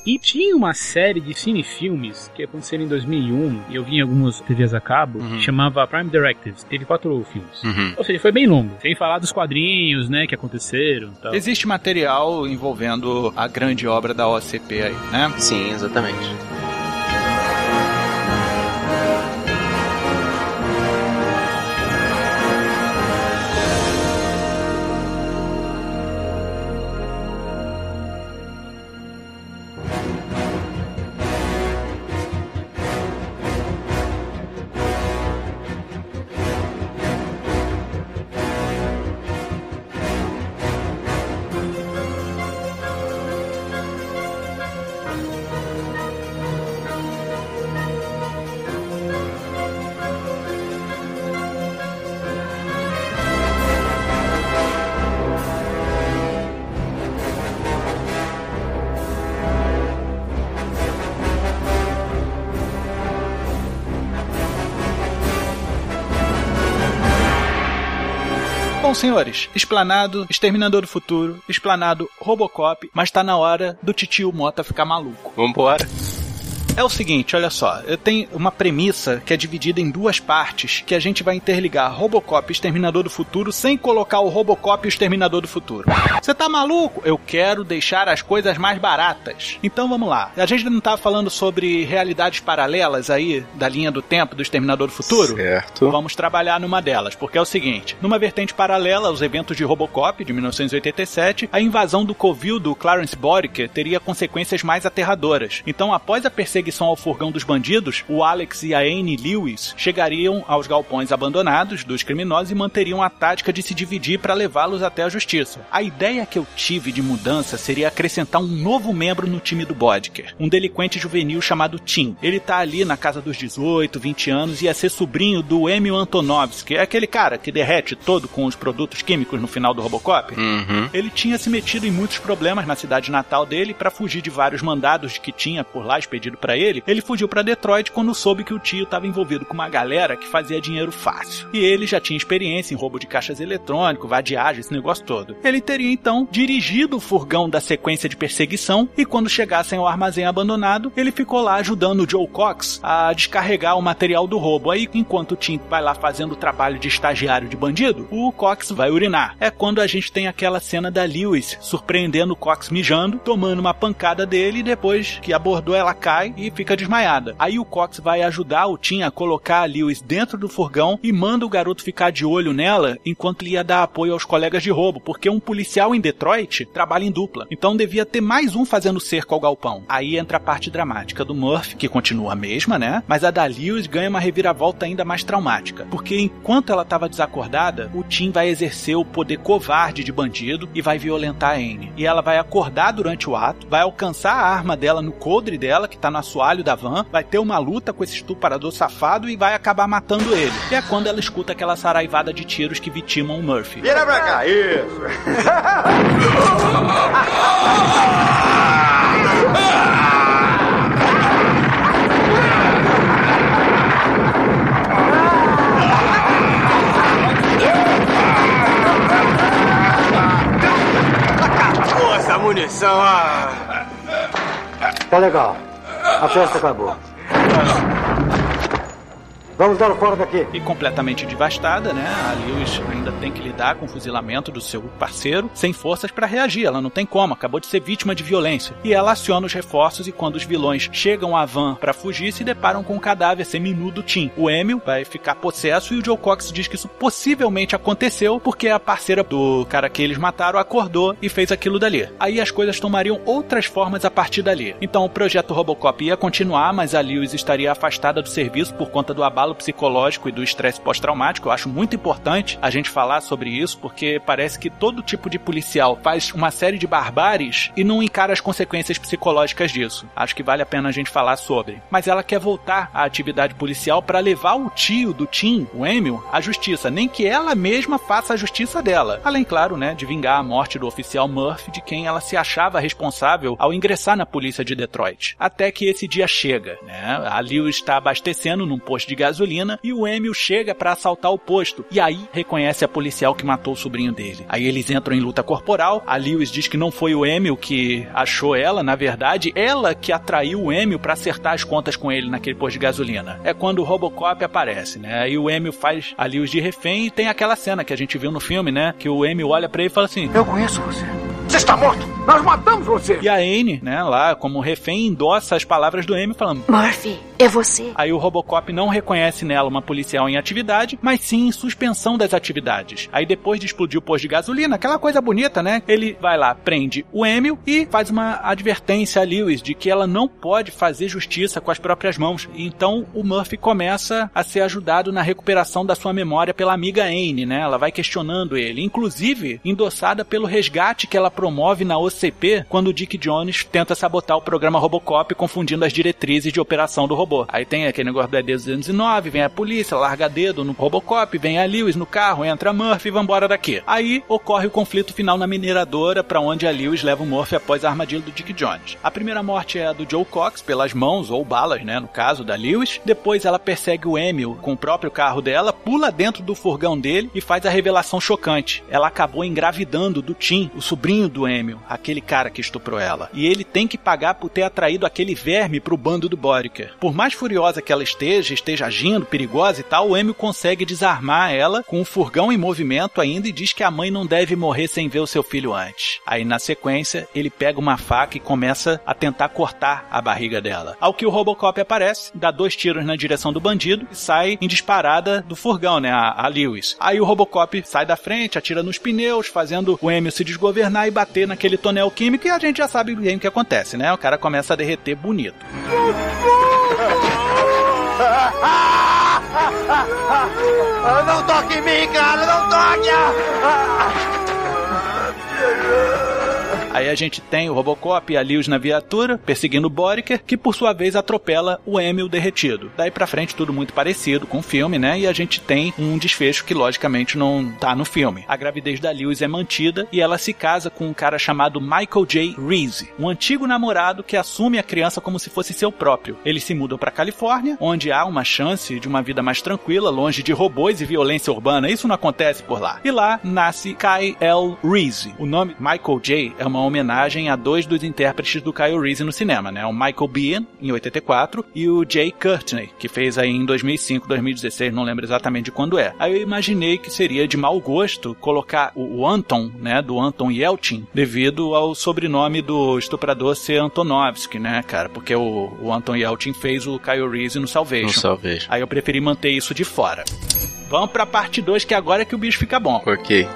E tinha uma série de cinefilmes que aconteceram em 2001, e eu vi em algumas TVs a cabo, Uhum. que chamava Prime Directives. Teve quatro filmes. Uhum. Ou seja, foi bem longo. Sem falar dos quadrinhos, né, que aconteceram e tal. Existe material envolvendo a grande obra da OCP aí, né? Sim, exatamente. Bom, senhores, explanado Exterminador do Futuro, explanado Robocop, mas tá na hora do titio Mota ficar maluco. Vambora. É o seguinte, olha só, eu tenho uma premissa que é dividida em duas partes, que a gente vai interligar Robocop e Exterminador do Futuro sem colocar o Robocop e o Exterminador do Futuro. Você tá maluco? Eu quero deixar as coisas mais baratas. Então vamos lá. A gente não tá falando sobre realidades paralelas aí da linha do tempo do Exterminador do Futuro? Certo. Vamos trabalhar numa delas, porque é o seguinte: numa vertente paralela aos eventos de Robocop de 1987, a invasão do covil do Clarence Boriker teria consequências mais aterradoras. Então, após a perseguição ao furgão dos bandidos, o Alex e a Anne Lewis chegariam aos galpões abandonados dos criminosos e manteriam a tática de se dividir para levá-los até a justiça. A ideia que eu tive de mudança seria acrescentar um novo membro no time do Bodker, um delinquente juvenil chamado Tim. Ele tá ali na casa dos 18, 20 anos e ia ser sobrinho do Emil Antonovsky, é aquele cara que derrete todo com os produtos químicos no final do Robocop. Uhum. Ele tinha se metido em muitos problemas na cidade natal dele para fugir de vários mandados que tinha por lá expedido para ele. Ele fugiu para Detroit quando soube que o tio estava envolvido com uma galera que fazia dinheiro fácil. E ele já tinha experiência em roubo de caixas eletrônicos, vadiagem, esse negócio todo. Ele teria então dirigido o furgão da sequência de perseguição e quando chegassem ao armazém abandonado, ele ficou lá ajudando o Joe Cox a descarregar o material do roubo. Aí, enquanto o Tim vai lá fazendo o trabalho de estagiário de bandido, o Cox vai urinar. É quando a gente tem aquela cena da Lewis surpreendendo o Cox mijando, tomando uma pancada dele e depois que abordou ela cai e fica desmaiada. Aí o Cox vai ajudar o Tim a colocar a Lewis dentro do furgão e manda o garoto ficar de olho nela enquanto ele ia dar apoio aos colegas de roubo, porque um policial em Detroit trabalha em dupla. Então devia ter mais um fazendo cerco ao galpão. Aí entra a parte dramática do Murphy, que continua a mesma, né? Mas a da Lewis ganha uma reviravolta ainda mais traumática, porque enquanto ela estava desacordada, o Tim vai exercer o poder covarde de bandido e vai violentar a Anne. E ela vai acordar durante o ato, vai alcançar a arma dela no coldre dela, que tá no assoalho da van, vai ter uma luta com esse estuprador safado e vai acabar matando ele. E é quando ela escuta aquela saraivada de tiros que vitimam o Murphy. Vira pra cá, isso. Munição, ah. Tá legal. A festa acabou. Vamos dar fora daqui. E completamente devastada, né? A Lewis ainda tem que lidar com o fuzilamento do seu parceiro, sem forças para reagir. Ela não tem como, acabou de ser vítima de violência. E ela aciona os reforços e quando os vilões chegam à van para fugir, se deparam com o cadáver seminu do Tim. O Emil vai ficar possesso e o Joe Cox diz que isso possivelmente aconteceu porque a parceira do cara que eles mataram acordou e fez aquilo dali. Aí as coisas tomariam outras formas a partir dali. Então o projeto Robocop ia continuar, mas a Lewis estaria afastada do serviço por conta do abalo psicológico e do estresse pós-traumático. Eu acho muito importante a gente falar sobre isso, porque parece que todo tipo de policial faz uma série de barbáries e não encara as consequências psicológicas disso. Acho que vale a pena a gente falar sobre. Mas ela quer voltar à atividade policial para levar o tio do Tim, o Emil, à justiça, nem que ela mesma faça a justiça dela. Além, claro, né, de vingar a morte do oficial Murphy, de quem ela se achava responsável ao ingressar na polícia de Detroit. Até que esse dia chega, né? A Lewis está abastecendo num posto de gasolina e o Emil chega para assaltar o posto. E aí reconhece a policial que matou o sobrinho dele. Aí eles entram em luta corporal. A Lewis diz que não foi o Emil que achou ela, na verdade, ela que atraiu o Emil para acertar as contas com ele naquele posto de gasolina. É quando o Robocop aparece, né? Aí o Emil faz a Lewis de refém e tem aquela cena que a gente viu no filme, né? Que o Emil olha para ele e fala assim: Eu conheço você. Você está morto! Nós matamos você! E a Anne, né, lá como refém, endossa as palavras do Emil falando: Murphy, é você. Aí o Robocop não reconhece nela uma policial em atividade, mas sim em suspensão das atividades. Aí depois de explodir o posto de gasolina, aquela coisa bonita, né? Ele vai lá, prende o Emil e faz uma advertência a Lewis de que ela não pode fazer justiça com as próprias mãos. Então o Murphy começa a ser ajudado na recuperação da sua memória pela amiga Anne, né? Ela vai questionando ele, inclusive endossada pelo resgate que ela promove na OCP quando o Dick Jones tenta sabotar o programa Robocop confundindo as diretrizes de operação do robô. Aí tem aquele negócio do ED-209, vem a polícia, larga dedo no Robocop, vem a Lewis no carro, entra Murphy e vambora daqui. Aí ocorre o conflito final na mineradora para onde a Lewis leva o Murphy após a armadilha do Dick Jones. A primeira morte é a do Joe Cox pelas mãos ou balas, né, no caso da Lewis. Depois ela persegue o Emil com o próprio carro dela, pula dentro do furgão dele e faz a revelação chocante. Ela acabou engravidando do Tim, o sobrinho do Emil, a aquele cara que estuprou ela. E ele tem que pagar por ter atraído aquele verme pro bando do Boriker. Por mais furiosa que ela esteja, esteja agindo, perigosa e tal, o Emil consegue desarmar ela com o furgão em movimento ainda e diz que a mãe não deve morrer sem ver o seu filho antes. Aí na sequência, ele pega uma faca e começa a tentar cortar a barriga dela. Ao que o Robocop aparece, dá dois tiros na direção do bandido e sai em disparada do furgão, né, a, a Lewis. Aí o Robocop sai da frente, atira nos pneus, fazendo o Emil se desgovernar e bater naquele tonel químico e a gente já sabe bem o que acontece, né? O cara começa a derreter bonito. Não toque em mim, cara! Não toque! Aí a gente tem o Robocop e a Lewis na viatura, perseguindo o Boriker, que por sua vez atropela o Emil derretido. Daí pra frente tudo muito parecido com o filme, né? E a gente tem um desfecho que logicamente não tá no filme. A gravidez da Lewis é mantida e ela se casa com um cara chamado Michael J. Reese, um antigo namorado que assume a criança como se fosse seu próprio. Eles se mudam pra Califórnia, onde há uma chance de uma vida mais tranquila, longe de robôs e violência urbana. Isso não acontece por lá. E lá nasce Kai L. Reese. O nome Michael J. é uma homenagem a dois dos intérpretes do Kyle Reese no cinema, né? O Michael Biehn, em 84, e o Jay Courtney, que fez aí em 2005, 2016, não lembro exatamente de quando é. Aí eu imaginei que seria de mau gosto colocar o, o Anton, né, do Anton Yelchin, devido ao sobrenome do estuprador ser Antonovsky, né, cara? Porque o, o Anton Yelchin fez o Kyle Reese no Salvation. No Salvation. Aí eu preferi manter isso de fora. Vamos pra parte 2, que agora é que o bicho fica bom. Ok.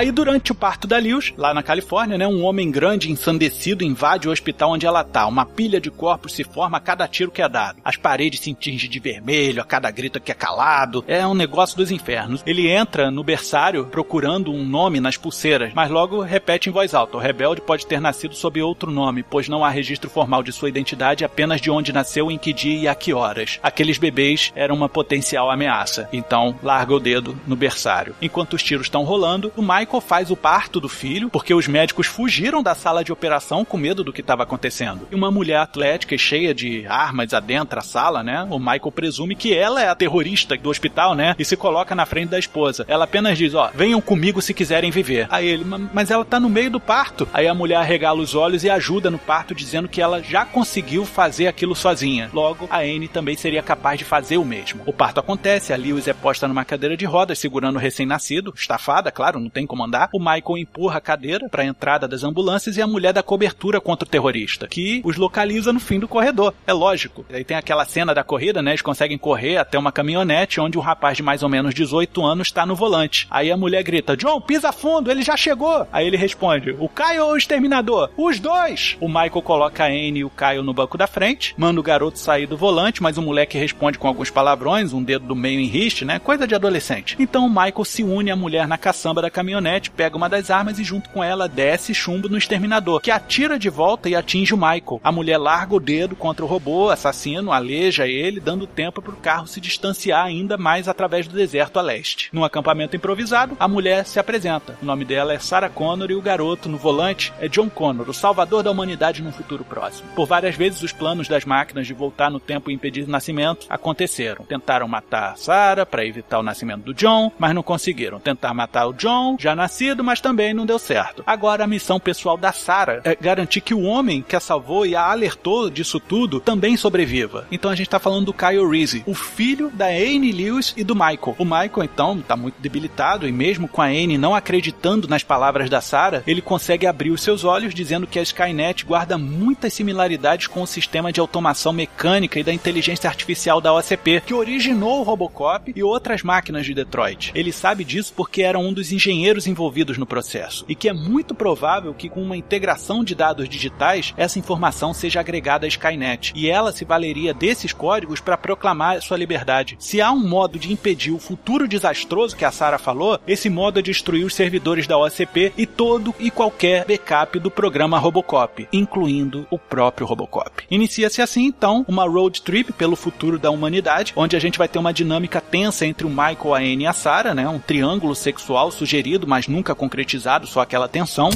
Aí, durante o parto da Lewis, lá na Califórnia, né, um homem grande ensandecido invade o hospital onde ela tá. Uma pilha de corpos se forma a cada tiro que é dado. As paredes se tingem de vermelho, a cada grito que é calado. É um negócio dos infernos. Ele entra no berçário procurando um nome nas pulseiras, mas logo repete em voz alta: o rebelde pode ter nascido sob outro nome, pois não há registro formal de sua identidade, apenas de onde nasceu, em que dia e a que horas. Aqueles bebês eram uma potencial ameaça. Então, larga o dedo no berçário. Enquanto os tiros estão rolando, o Michael faz o parto do filho, porque os médicos fugiram da sala de operação com medo do que estava acontecendo. E uma mulher atlética e cheia de armas adentra a sala, né? O Michael presume que ela é a terrorista do hospital, né? E se coloca na frente da esposa. Ela apenas diz: Ó, venham comigo se quiserem viver. Aí ele, mas ela tá no meio do parto. Aí a mulher regala os olhos e ajuda no parto, dizendo que ela já conseguiu fazer aquilo sozinha. Logo, a Anne também seria capaz de fazer o mesmo. O parto acontece, a Lewis é posta numa cadeira de rodas, segurando o recém-nascido, estafada, claro, não tem como andar. O Michael empurra a cadeira para a entrada das ambulâncias e a mulher dá cobertura contra o terrorista, que os localiza no fim do corredor. É lógico. Aí tem aquela cena da corrida, né? Eles conseguem correr até uma caminhonete onde um rapaz de mais ou menos 18 anos está no volante. Aí a mulher grita: John, pisa fundo, ele já chegou. Aí ele responde: O Caio ou o exterminador? Os dois! O Michael coloca a Anne e o Caio no banco da frente, manda o garoto sair do volante, mas o moleque responde com alguns palavrões, um dedo do meio em riste, né? Coisa de adolescente. Então o Michael se une à mulher na caçamba da caminhonete, pega uma das armas e junto com ela desce chumbo no exterminador, que atira de volta e atinge o Michael. A mulher larga o dedo contra o robô assassino, aleja ele, dando tempo para o carro se distanciar ainda mais através do deserto a leste. Num acampamento improvisado, a mulher se apresenta. O nome dela é Sarah Connor e o garoto no volante é John Connor, o salvador da humanidade num futuro próximo. Por várias vezes os planos das máquinas de voltar no tempo e impedir o nascimento aconteceram. Tentaram matar Sarah para evitar o nascimento do John, mas não conseguiram. Tentar matar o John, já nascido, mas também não deu certo. Agora a missão pessoal da Sarah é garantir que o homem que a salvou e a alertou disso tudo também sobreviva. Então a gente tá falando do Kyle Reese, o filho da Anne Lewis e do Michael. O Michael então tá muito debilitado e mesmo com a Anne não acreditando nas palavras da Sarah, ele consegue abrir os seus olhos dizendo que a Skynet guarda muitas similaridades com o sistema de automação mecânica e da inteligência artificial da OCP, que originou o Robocop e outras máquinas de Detroit. Ele sabe disso porque era um dos engenheiros envolvidos no processo e que é muito provável que com uma integração de dados digitais essa informação seja agregada à Skynet e ela se valeria desses códigos para proclamar sua liberdade. Se há um modo de impedir o futuro desastroso que a Sarah falou, esse modo é destruir os servidores da OCP e todo e qualquer backup do programa Robocop, incluindo o próprio Robocop. Inicia-se assim então uma road trip pelo futuro da humanidade, onde a gente vai ter uma dinâmica tensa entre o Michael, a Anne e a Sarah, né, um triângulo sexual sugerido mas nunca concretizado, só aquela tensão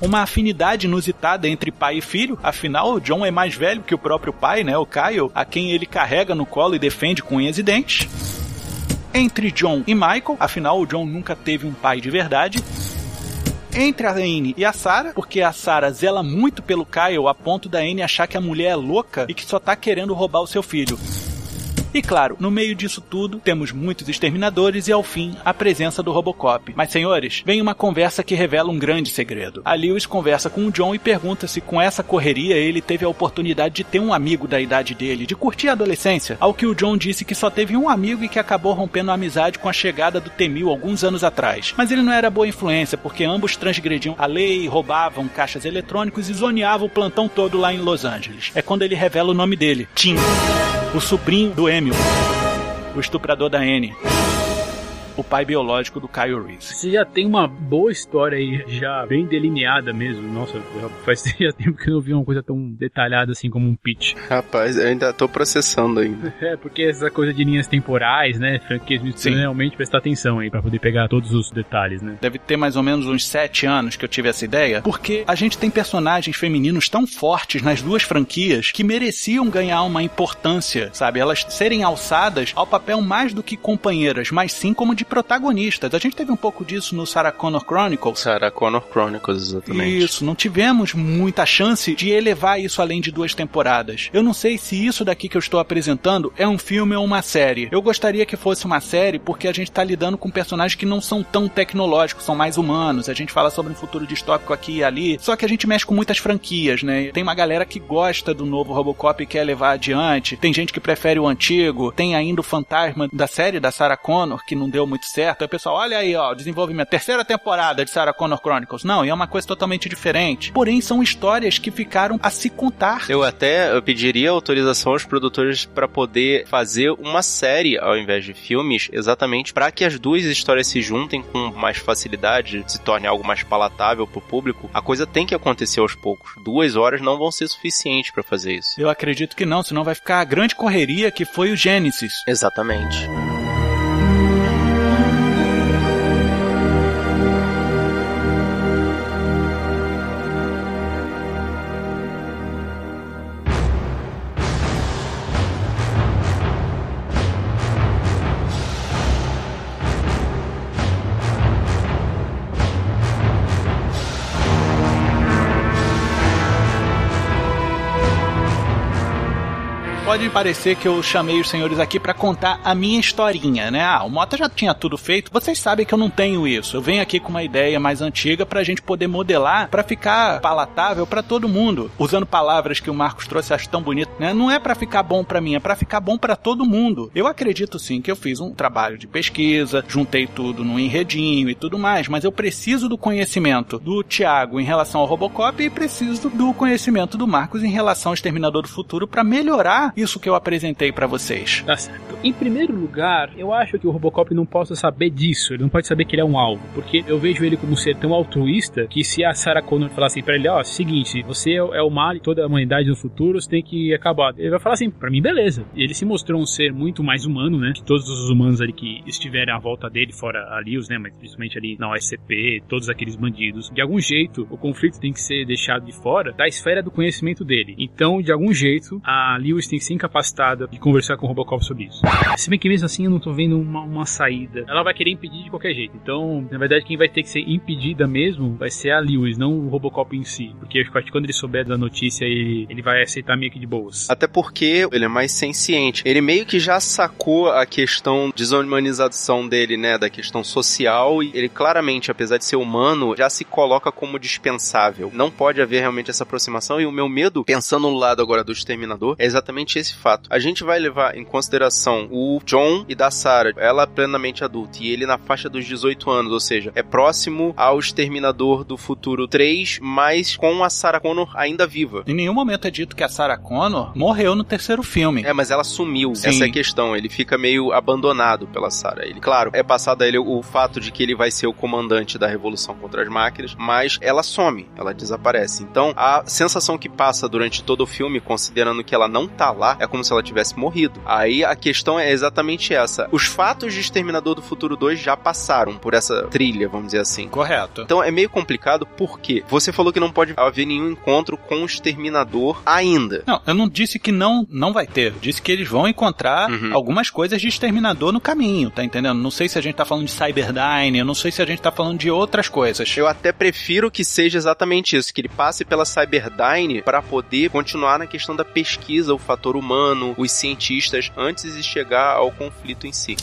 uma afinidade inusitada entre pai e filho, afinal o John é mais velho que o próprio pai, né, o Kyle, a quem ele carrega no colo e defende com unhas e dentes. Entre John e Michael, afinal o John nunca teve um pai de verdade entre a Anne e a Sarah, porque a Sarah zela muito pelo Kyle a ponto da Anne achar que a mulher é louca e que só tá querendo roubar o seu filho. E claro, no meio disso tudo, temos muitos exterminadores e ao fim, a presença do Robocop. Mas senhores, vem uma conversa que revela um grande segredo. A Lewis conversa com o John e pergunta se com essa correria ele teve a oportunidade de ter um amigo da idade dele, de curtir a adolescência. Ao que o John disse que só teve um amigo e que acabou rompendo a amizade com a chegada do T-1000 alguns anos atrás. Mas ele não era boa influência, porque ambos transgrediam a lei, roubavam caixas eletrônicos e zoneavam o plantão todo lá em Los Angeles. É quando ele revela o nome dele, Tim, o sobrinho do Emil, o estuprador da Anne o pai biológico do Kyle Reese. Você já tem uma boa história aí, já bem delineada mesmo. Nossa, faz tempo que eu não vi uma coisa tão detalhada assim como um pitch. Rapaz, eu ainda tô processando ainda. É, porque essa coisa de linhas temporais, né? Franquias realmente prestar atenção aí pra poder pegar todos os detalhes, né? Deve ter mais ou menos uns sete anos que eu tive essa ideia, porque a gente tem personagens femininos tão fortes nas duas franquias que mereciam ganhar uma importância, sabe? Elas serem alçadas ao papel mais do que companheiras, mas sim como de protagonistas. A gente teve um pouco disso no Sarah Connor Chronicles. Sarah Connor Chronicles, exatamente. Isso, não tivemos muita chance de elevar isso além de duas temporadas. Eu não sei se isso daqui que eu estou apresentando é um filme ou uma série. Eu gostaria que fosse uma série porque a gente está lidando com personagens que não são tão tecnológicos, são mais humanos. A gente fala sobre um futuro distópico aqui e ali, só que a gente mexe com muitas franquias, né? Tem uma galera que gosta do novo Robocop e quer levar adiante. Tem gente que prefere o antigo. Tem ainda o fantasma da série da Sarah Connor, que não deu muito muito certo. Aí o pessoal, olha aí, ó, desenvolvimento, terceira temporada de Sarah Connor Chronicles. Não, e é uma coisa totalmente diferente. Porém, são histórias que ficaram a se contar. Eu até eu pediria autorização aos produtores para poder fazer uma série ao invés de filmes, exatamente para que as duas histórias se juntem com mais facilidade, se torne algo mais palatável pro público. A coisa tem que acontecer aos poucos. Duas horas não vão ser suficientes para fazer isso. Eu acredito que não, senão vai ficar a grande correria que foi o Gênesis. Exatamente. Pode parecer que eu chamei os senhores aqui para contar a minha historinha, né? Ah, o Mota já tinha tudo feito. Vocês sabem que eu não tenho isso. Eu venho aqui com uma ideia mais antiga pra gente poder modelar para ficar palatável para todo mundo. Usando palavras que o Marcos trouxe, acho tão bonito, né? Não é para ficar bom para mim, é para ficar bom para todo mundo. Eu acredito sim que eu fiz um trabalho de pesquisa, juntei tudo num enredinho e tudo mais, mas eu preciso do conhecimento do Thiago em relação ao Robocop e preciso do conhecimento do Marcos em relação ao Exterminador do Futuro para melhorar isso isso que eu apresentei para vocês. Tá certo. Em primeiro lugar, eu acho que o Robocop não possa saber disso. Ele não pode saber que ele é um alvo. Porque eu vejo ele como ser tão altruísta que se a Sarah Connor falar assim pra ele, ó, oh, seguinte, você é o mal e toda a humanidade no futuro, você tem que acabar. Ele vai falar assim, pra mim, beleza. Ele se mostrou um ser muito mais humano, né? Que todos os humanos ali que estiverem à volta dele, fora ali os, né? Mas principalmente ali na OSCP, todos aqueles bandidos. De algum jeito, o conflito tem que ser deixado de fora da esfera do conhecimento dele. Então, de algum jeito, a Lewis tem se incapacitada de conversar com o Robocop sobre isso. Se bem que mesmo assim eu não tô vendo uma, uma saída. Ela vai querer impedir de qualquer jeito. Então, na verdade, quem vai ter que ser impedida mesmo vai ser a Lewis, não o Robocop em si. Porque acho que quando ele souber da notícia, ele, ele vai aceitar meio que de boas. Até porque ele é mais senciente. Ele meio que já sacou a questão de desumanização dele, né? Da questão social. E ele claramente, apesar de ser humano, já se coloca como dispensável. Não pode haver realmente essa aproximação. E o meu medo, pensando no lado agora do Exterminador, é exatamente esse fato. A gente vai levar em consideração o John e da Sarah, ela plenamente adulta e ele na faixa dos 18 anos, ou seja, é próximo ao Exterminador do Futuro 3, mas com a Sarah Connor ainda viva. Em nenhum momento é dito que a Sarah Connor morreu no terceiro filme. É, mas ela sumiu. Sim. Essa é a questão. Ele fica meio abandonado pela Sarah. Ele, claro, é passado a ele o fato de que ele vai ser o comandante da revolução contra as máquinas, mas ela some, ela desaparece. Então, a sensação que passa durante todo o filme, considerando que ela não tá é como se ela tivesse morrido. Aí a questão é exatamente essa. Os fatos de Exterminador do Futuro 2 já passaram por essa trilha, vamos dizer assim. Correto. Então é meio complicado porque você falou que não pode haver nenhum encontro com o Exterminador ainda. Não, eu não disse que não, não vai ter. Eu disse que eles vão encontrar Uhum. algumas coisas de exterminador no caminho, tá entendendo? Não sei se a gente tá falando de Cyberdyne, eu não sei se a gente tá falando de outras coisas. Eu até prefiro que seja exatamente isso, que ele passe pela Cyberdyne para poder continuar na questão da pesquisa, o fator humano, os cientistas, antes de chegar ao conflito em si.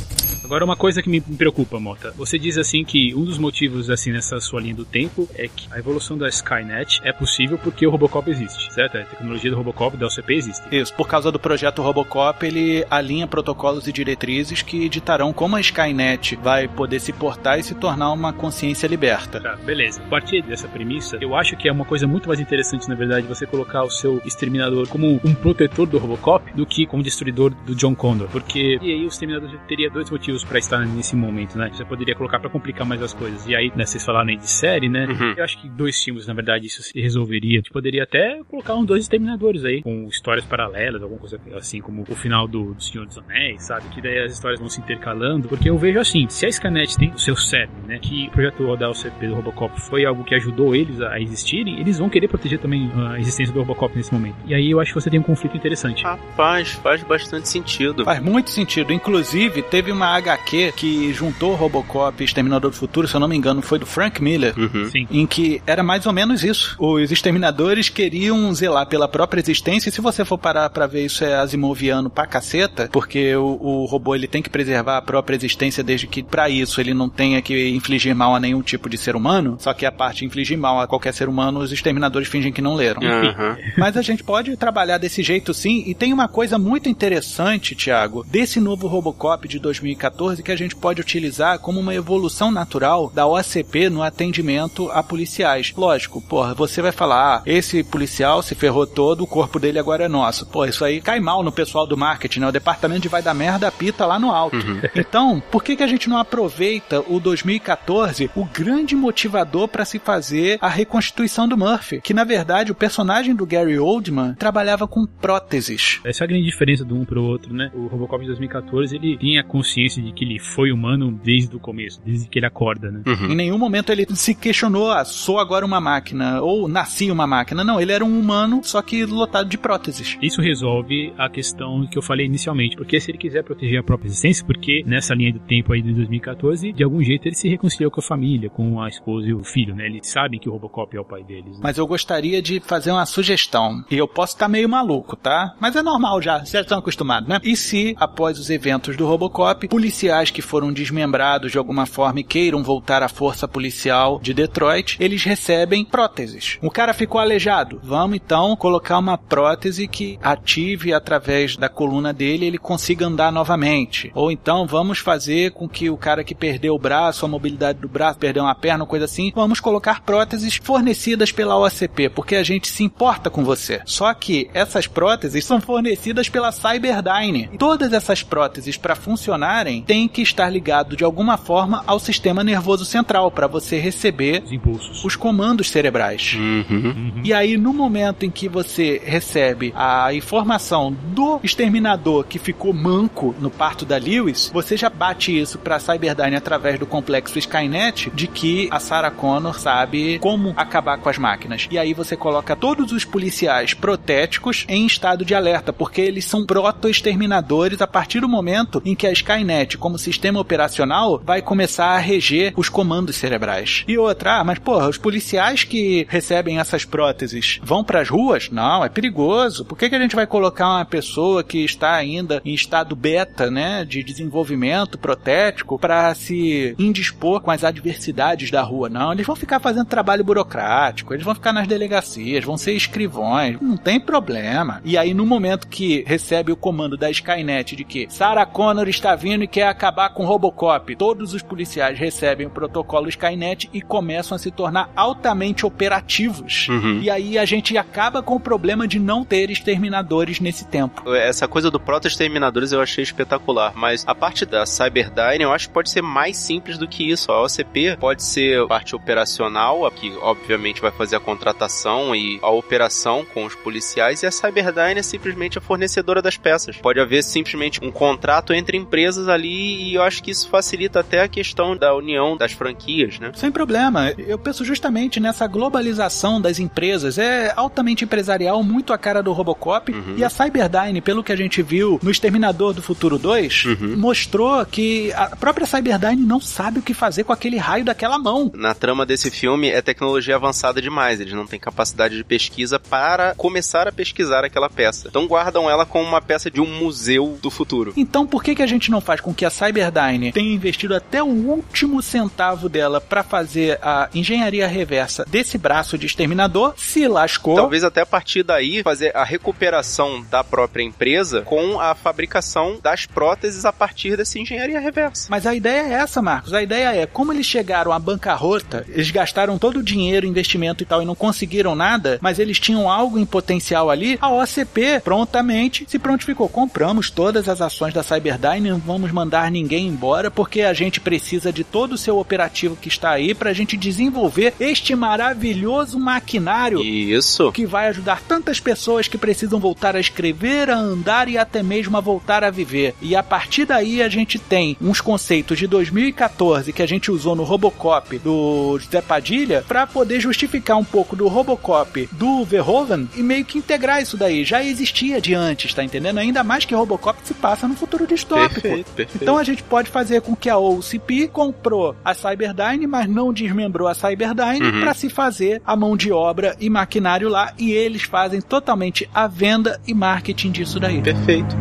Agora, uma coisa que me preocupa, Mota. Você diz assim que um dos motivos, assim, nessa sua linha do tempo é que a evolução da Skynet é possível porque o Robocop existe, certo? A tecnologia do Robocop, da OCP, existe. Isso, por causa do projeto Robocop, ele alinha protocolos e diretrizes que ditarão como a Skynet vai poder se portar e se tornar uma consciência liberta. Tá, beleza. A partir dessa premissa, eu acho que é uma coisa muito mais interessante, na verdade, você colocar o seu exterminador como um protetor do Robocop do que como destruidor do John Connor. Porque e aí o exterminador teria dois motivos pra estar nesse momento, né? Você poderia colocar pra complicar mais as coisas. E aí, né, vocês falaram aí de série, né? Uhum. Eu acho que dois filmes, na verdade, isso se resolveria. A gente poderia até colocar uns dois exterminadores aí, com histórias paralelas, alguma coisa assim, como o final do, do Senhor dos Anéis, sabe? Que daí as histórias vão se intercalando. Porque eu vejo assim, se a Skynet tem o seu cerne, né? Que o projeto da OCP do Robocop foi algo que ajudou eles a existirem, eles vão querer proteger também a existência do Robocop nesse momento. E aí eu acho que você tem um conflito interessante. Rapaz, faz bastante sentido. Faz muito sentido. Inclusive, teve uma HQ que juntou Robocop e Exterminador do Futuro, se eu não me engano, foi do Frank Miller. Uhum. Sim. Em que era mais ou menos isso. Os exterminadores queriam zelar pela própria existência, e se você for parar pra ver isso é asimoviano pra caceta, porque o, o robô ele tem que preservar a própria existência desde que pra isso ele não tenha que infligir mal a nenhum tipo de ser humano, só que a parte de infligir mal a qualquer ser humano, os exterminadores fingem que não leram. Uhum. Mas a gente pode trabalhar desse jeito sim, e tem uma coisa muito interessante, Thiago, desse novo Robocop de 2014 que a gente pode utilizar como uma evolução natural da OCP no atendimento a policiais. Lógico, porra, você vai falar, ah, esse policial se ferrou todo, o corpo dele agora é nosso. Pô, isso aí cai mal no pessoal do marketing, né? O departamento de vai dar merda pita lá no alto. Então, por que que a gente não aproveita o 2014, o grande motivador para se fazer a reconstituição do Murphy? Que na verdade o personagem do Gary Oldman trabalhava com próteses. Essa é a grande diferença do um pro outro, né? O Robocop de 2014, ele tinha consciência de que ele foi humano desde o começo, desde que ele acorda, né? Em nenhum momento ele se questionou, ah, sou agora uma máquina, ou nasci uma máquina. Não, ele era um humano, só que lotado de próteses. Isso resolve a questão que eu falei inicialmente, porque se ele quiser proteger a própria existência, porque nessa linha do tempo aí de 2014, de algum jeito ele se reconciliou com a família, com a esposa e o filho, né? Eles sabem que o Robocop é o pai deles. Né? Mas eu gostaria de fazer uma sugestão. E eu posso estar meio maluco, tá? Mas é normal já, vocês estão acostumados, né? E se, após os eventos do Robocop, policiais que foram desmembrados de alguma forma e queiram voltar à força policial de Detroit, eles recebem próteses. O cara ficou aleijado. Vamos então colocar uma prótese que ative através da coluna dele ele consiga andar novamente. Ou então vamos fazer com que o cara que perdeu o braço, a mobilidade do braço, perdeu uma perna, coisa assim, vamos colocar próteses fornecidas pela OCP, porque a gente se importa com você. Só que essas próteses são fornecidas pela Cyberdyne. E todas essas próteses para funcionarem têm que estar ligado de alguma forma ao sistema nervoso central para você receber Os impulsos. os comandos cerebrais. Uhum. E aí, no momento em que você recebe a informação do exterminador que ficou manco no parto da Lewis, você já bate isso pra Cyberdyne através do complexo Skynet de que a Sarah Connor sabe como acabar com as máquinas. E aí você coloca todos os policiais protéticos em estado de alerta, porque eles são proto-exterminadores a partir do momento em que a Skynet, como sistema operacional, vai começar a reger os comandos cerebrais. E outra, ah, mas porra, os policiais que recebem essas próteses vão pras ruas? Não, é perigoso. Por que, que a gente vai colocar uma pessoa que está ainda em estado beta, né, de desenvolvimento protético para se indispor com as adversidades da rua? Não, eles vão ficar fazendo trabalho burocrático, eles vão ficar nas delegacias, vão ser escrivões, não tem problema. E aí no momento que recebe o comando da Skynet de que Sarah Connor está vindo e quer quer acabar com Robocop. Todos os policiais recebem o protocolo Skynet e começam a se tornar altamente operativos. Uhum. E aí a gente acaba com o problema de não ter exterminadores nesse tempo. Essa coisa do proto-exterminadores eu achei espetacular, mas a parte da Cyberdyne eu acho que pode ser mais simples do que isso. A OCP pode ser parte operacional, que obviamente vai fazer a contratação e a operação com os policiais, e a Cyberdyne é simplesmente a fornecedora das peças. Pode haver simplesmente um contrato entre empresas ali e eu acho que isso facilita até a questão da união das franquias, né? Sem problema. Eu penso justamente nessa globalização das empresas. É altamente empresarial, muito a cara do Robocop. Uhum. E a Cyberdyne, pelo que a gente viu no Exterminador do Futuro 2, Uhum. mostrou que a própria Cyberdyne não sabe o que fazer com aquele raio daquela mão. Na trama desse filme é tecnologia avançada demais, eles não têm capacidade de pesquisa para começar a pesquisar aquela peça. Então guardam ela como uma peça de um museu do futuro. Então por que, que a gente não faz com que a Cyberdyne tenha investido até o último centavo dela para fazer a engenharia reversa desse braço de exterminador? Se lascou. Talvez até a partir daí fazer a recuperação da própria empresa com a fabricação das próteses a partir dessa engenharia reversa. Mas a ideia é essa, Marcos. A ideia é, como eles chegaram à bancarrota, eles gastaram todo o dinheiro, investimento e tal, e não conseguiram nada, mas eles tinham algo em potencial ali, a OCP prontamente se prontificou. Compramos todas as ações da Cyberdyne, não vamos mandar ninguém embora, porque a gente precisa de todo o seu operativo que está aí pra gente desenvolver este maravilhoso maquinário Isso. que vai ajudar tantas pessoas que precisam voltar a escrever, a andar e até mesmo a voltar a viver. E a partir daí a gente tem uns conceitos de 2014 que a gente usou no Robocop do Zé Padilha para poder justificar um pouco do Robocop do Verhoeven e meio que integrar isso daí. Já existia de antes, tá entendendo? Ainda mais que Robocop se passa no futuro distópico. Perfeito, perfeito. Então a gente pode fazer com que a OCP comprou a Cyberdyne, mas não desmembrou a Cyberdyne Uhum. para se fazer a mão de obra e maquinário lá e eles fazem totalmente a venda e marketing disso daí. Perfeito.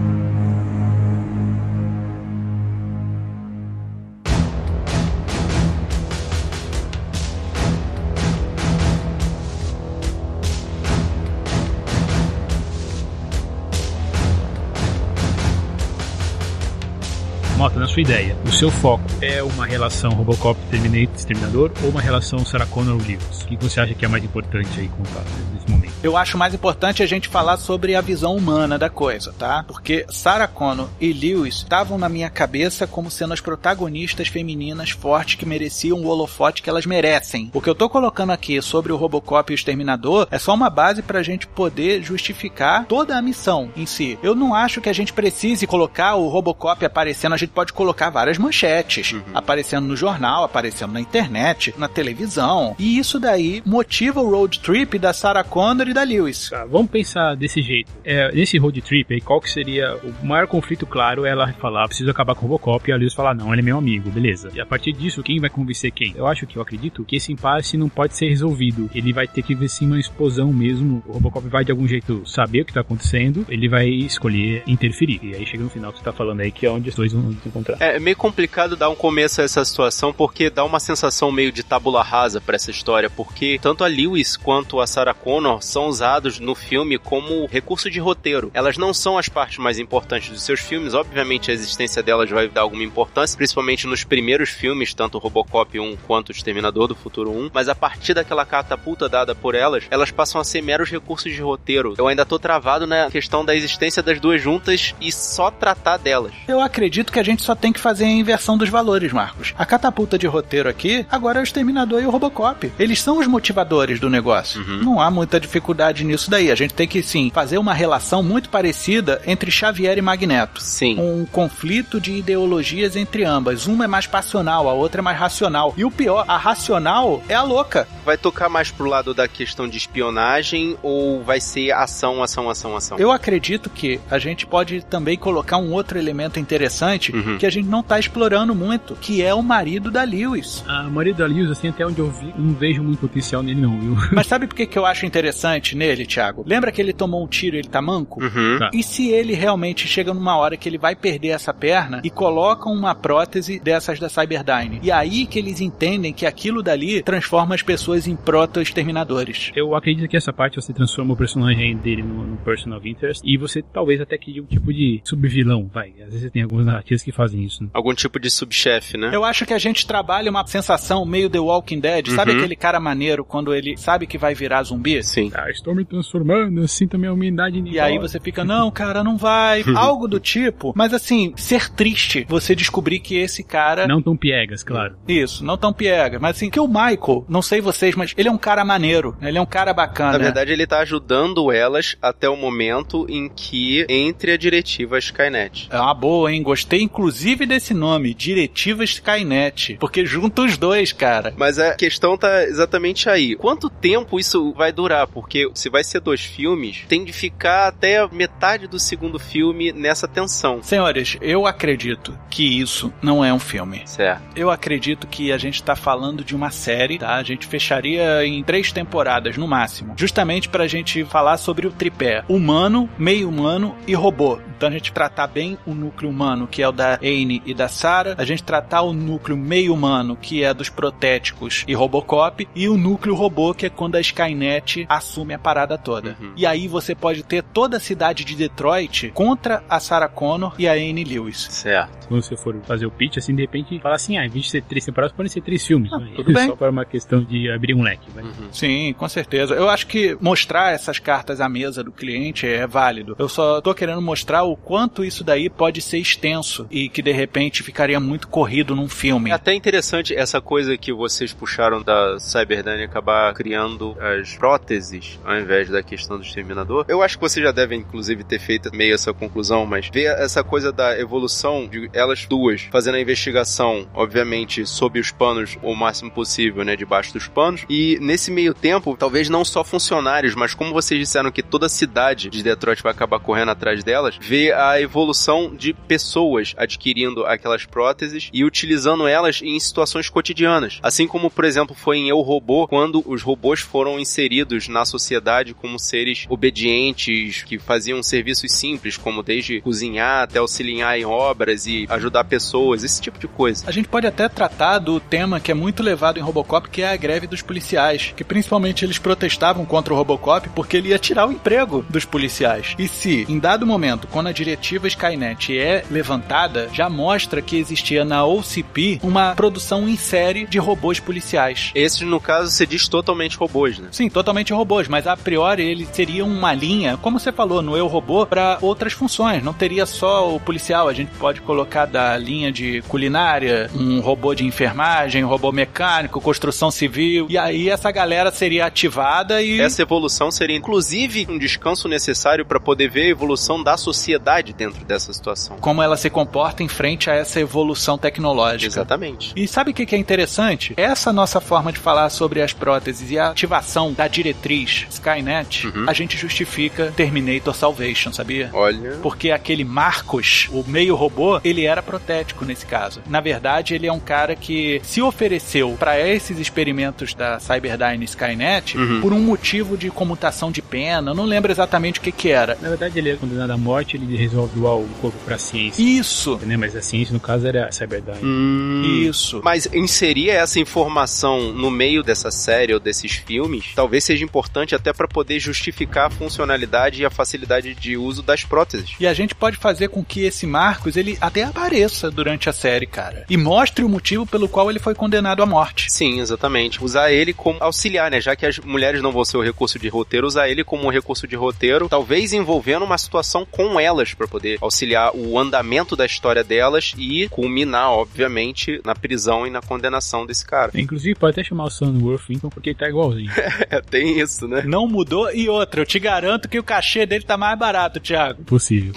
Mota, na sua ideia, o seu foco é uma relação Robocop Terminator Exterminador ou uma relação Sarah Connor Lewis? O que você acha que é mais importante aí contar nesse momento? Eu acho mais importante a gente falar sobre a visão humana da coisa, tá? Porque Sarah Connor e Lewis estavam na minha cabeça como sendo as protagonistas femininas fortes que mereciam o holofote que elas merecem. O que eu tô colocando aqui sobre o Robocop e o Exterminador é só uma base pra gente poder justificar toda a missão em si. Eu não acho que a gente precise colocar o Robocop aparecendo, a gente pode colocar várias manchetes, aparecendo no jornal, aparecendo na internet, na televisão. E isso daí motiva o road trip da Sarah Connor e da Lewis. Tá, vamos pensar desse jeito. É, nesse road trip aí, qual que seria o maior conflito claro? Ela falar, preciso acabar com o Robocop, e a Lewis falar, não, ele é meu amigo, beleza. E a partir disso, quem vai convencer quem? Eu acho que eu acredito que esse impasse não pode ser resolvido. Ele vai ter que ver sim uma explosão mesmo. O Robocop vai de algum jeito saber o que tá acontecendo, ele vai escolher interferir. E aí chega no final que você tá falando aí, que é onde os dois vão encontrar. É meio complicado dar um começo a essa situação porque dá uma sensação meio de tábula rasa pra essa história, porque tanto a Lewis quanto a Sarah Connor são usados no filme como recurso de roteiro. Elas não são as partes mais importantes dos seus filmes, obviamente a existência delas vai dar alguma importância, principalmente nos primeiros filmes, tanto o Robocop 1 quanto o Exterminador do Futuro 1, mas a partir daquela catapulta dada por elas, elas passam a ser meros recursos de roteiro. Eu ainda tô travado na questão da existência das duas juntas e só tratar delas. Eu acredito que a gente só tem que fazer a inversão dos valores, Marcos. A catapulta de roteiro aqui, agora é o Exterminador e o Robocop. Eles são os motivadores do negócio. Não há muita dificuldade nisso daí. A gente tem que, sim, fazer uma relação muito parecida entre Xavier e Magneto. Sim. Um conflito de ideologias entre ambas. Uma é mais passional, a outra é mais racional. E o pior, a racional é a louca. Vai tocar mais pro lado da questão de espionagem ou vai ser ação, ação, ação, ação? Eu acredito que a gente pode também colocar um outro elemento interessante Uhum. que a gente não tá explorando muito, que é o marido da Lewis. A maioria da Lewis, assim, até onde eu vi, não vejo muito potencial nele não, viu? Mas sabe por que, que eu acho interessante nele, Thiago? Lembra que ele tomou um tiro e ele tá manco? Uhum. Tá. E se ele realmente chega numa hora que ele vai perder essa perna e colocam uma prótese dessas da Cyberdyne? E aí que eles entendem que aquilo dali transforma as pessoas em proto-exterminadores. Eu acredito que essa parte você transforma o personagem dele no, no person of interest e você talvez até crie um tipo de subvilão, vai. Às vezes tem algumas narrativas eles que fazem isso. Né? Algum tipo de subchefe, né? Eu acho que a gente trabalha uma sensação meio The Walking Dead. Sabe Uhum. aquele cara maneiro quando ele sabe que vai virar zumbi? Sim. Ah, estou me transformando, sinto a minha umidade E aí você fica, não, cara, não vai. Algo do tipo. Mas assim, ser triste você descobrir que esse cara. Não tão piegas, claro. Isso, não tão piega. Mas assim, que o Michael, não sei vocês, mas ele é um cara maneiro. Ele é um cara bacana. Na verdade, ele tá ajudando elas até o momento em que entre a diretiva Skynet. É uma boa, hein? Gostei inclusive desse nome, Diretiva Skynet. Porque junta os dois, cara. Mas a questão tá exatamente aí. Quanto tempo isso vai durar? Porque se vai ser dois filmes, tem de ficar até a metade do segundo filme nessa tensão. Senhores, eu acredito que isso não é um filme. Certo. Eu acredito que a gente tá falando de uma série, tá? A gente fecharia em três temporadas no máximo. Justamente pra gente falar sobre o tripé: humano, meio humano e robô. Então a gente tratar bem o núcleo humano, que é o da Anne e da Sarah, a gente tratar o núcleo meio humano, que é dos protéticos e Robocop, e o núcleo robô, que é quando a Skynet assume a parada toda. Uhum. E aí você pode ter toda a cidade de Detroit contra a Sarah Connor e a Anne Lewis. Certo. Quando você for fazer o pitch, assim, de repente, fala assim, ah, em vez de ser três temporadas, podem ser três filmes. Ah, né? tudo bem. Só para uma questão de abrir um leque, vai. Uhum. Sim, com certeza. Eu acho que mostrar essas cartas à mesa do cliente é válido. Eu só tô querendo mostrar o quanto isso daí pode ser extenso e que de repente ficaria muito corrido num filme. É até interessante essa coisa que vocês puxaram da Cyberdyne acabar criando as próteses ao invés da questão do exterminador. Eu acho que vocês já devem, inclusive, ter feito meio essa conclusão, mas ver essa coisa da evolução de elas duas fazendo a investigação, obviamente, sob os panos o máximo possível, né? Debaixo dos panos. E nesse meio tempo, talvez não só funcionários, mas como vocês disseram que toda a cidade de Detroit vai acabar correndo atrás delas, ver a evolução de pessoas adquirindo aquelas próteses e utilizando elas em situações cotidianas. Assim como, por exemplo, foi em Eu Robô, quando os robôs foram inseridos na sociedade como seres obedientes, que faziam serviços simples, como desde cozinhar até auxiliar em obras e ajudar pessoas, esse tipo de coisa. A gente pode até tratar do tema que é muito levado em Robocop, que é a greve dos policiais, que principalmente eles protestavam contra o Robocop porque ele ia tirar o emprego dos policiais. E se, em dado momento, quando a diretiva Skynet é levantada, já mostra que existia na OCP uma produção em série de robôs policiais. Esses, no caso, se diz totalmente robôs, né? Sim, totalmente robôs, mas a priori ele seria uma linha, como você falou, no Eu Robô, para outras funções. Não teria só o policial, a gente pode colocar da linha de culinária, um robô de enfermagem, um robô mecânico, construção civil, e aí essa galera seria ativada e. Essa evolução seria, inclusive, um descanso necessário para poder ver a evolução da sociedade dentro dessa situação. Como ela se comporta em frente a essa evolução tecnológica. Exatamente. E sabe o que é interessante? Essa nossa forma de falar sobre as próteses e a ativação da diretriz Skynet, Uhum. a gente justifica Terminator Salvation, sabia? Olha. Porque aquele Marcos, o meio robô, ele era protético nesse caso. Na verdade, ele é um cara que se ofereceu para esses experimentos da Cyberdyne Skynet Uhum. por um motivo de comutação de pena. Eu não lembro exatamente o que que era. Na verdade, ele é condenado à morte, ele resolve doar o corpo pra ciência. Isso, Né? Mas a ciência, no caso, era a Cyberdyne. Hum. isso. Mas inserir essa informação no meio dessa série ou desses filmes talvez seja importante até para poder justificar a funcionalidade e a facilidade de uso das próteses. E a gente pode fazer com que esse Marcos ele até apareça durante a série, cara. E mostre o motivo pelo qual ele foi condenado à morte. Sim, exatamente. Usar ele como auxiliar, né? Já que as mulheres não vão ser o recurso de roteiro, usar ele como um recurso de roteiro, talvez envolvendo uma situação com elas para poder auxiliar o andamento da história delas e culminar, obviamente, na prisão e na condenação desse cara. Inclusive, pode até chamar o Sunworth Lincoln, porque ele tá igualzinho. É, tem isso, né? Não mudou. E outra, eu te garanto que o cachê dele tá mais barato, Thiago. Possível.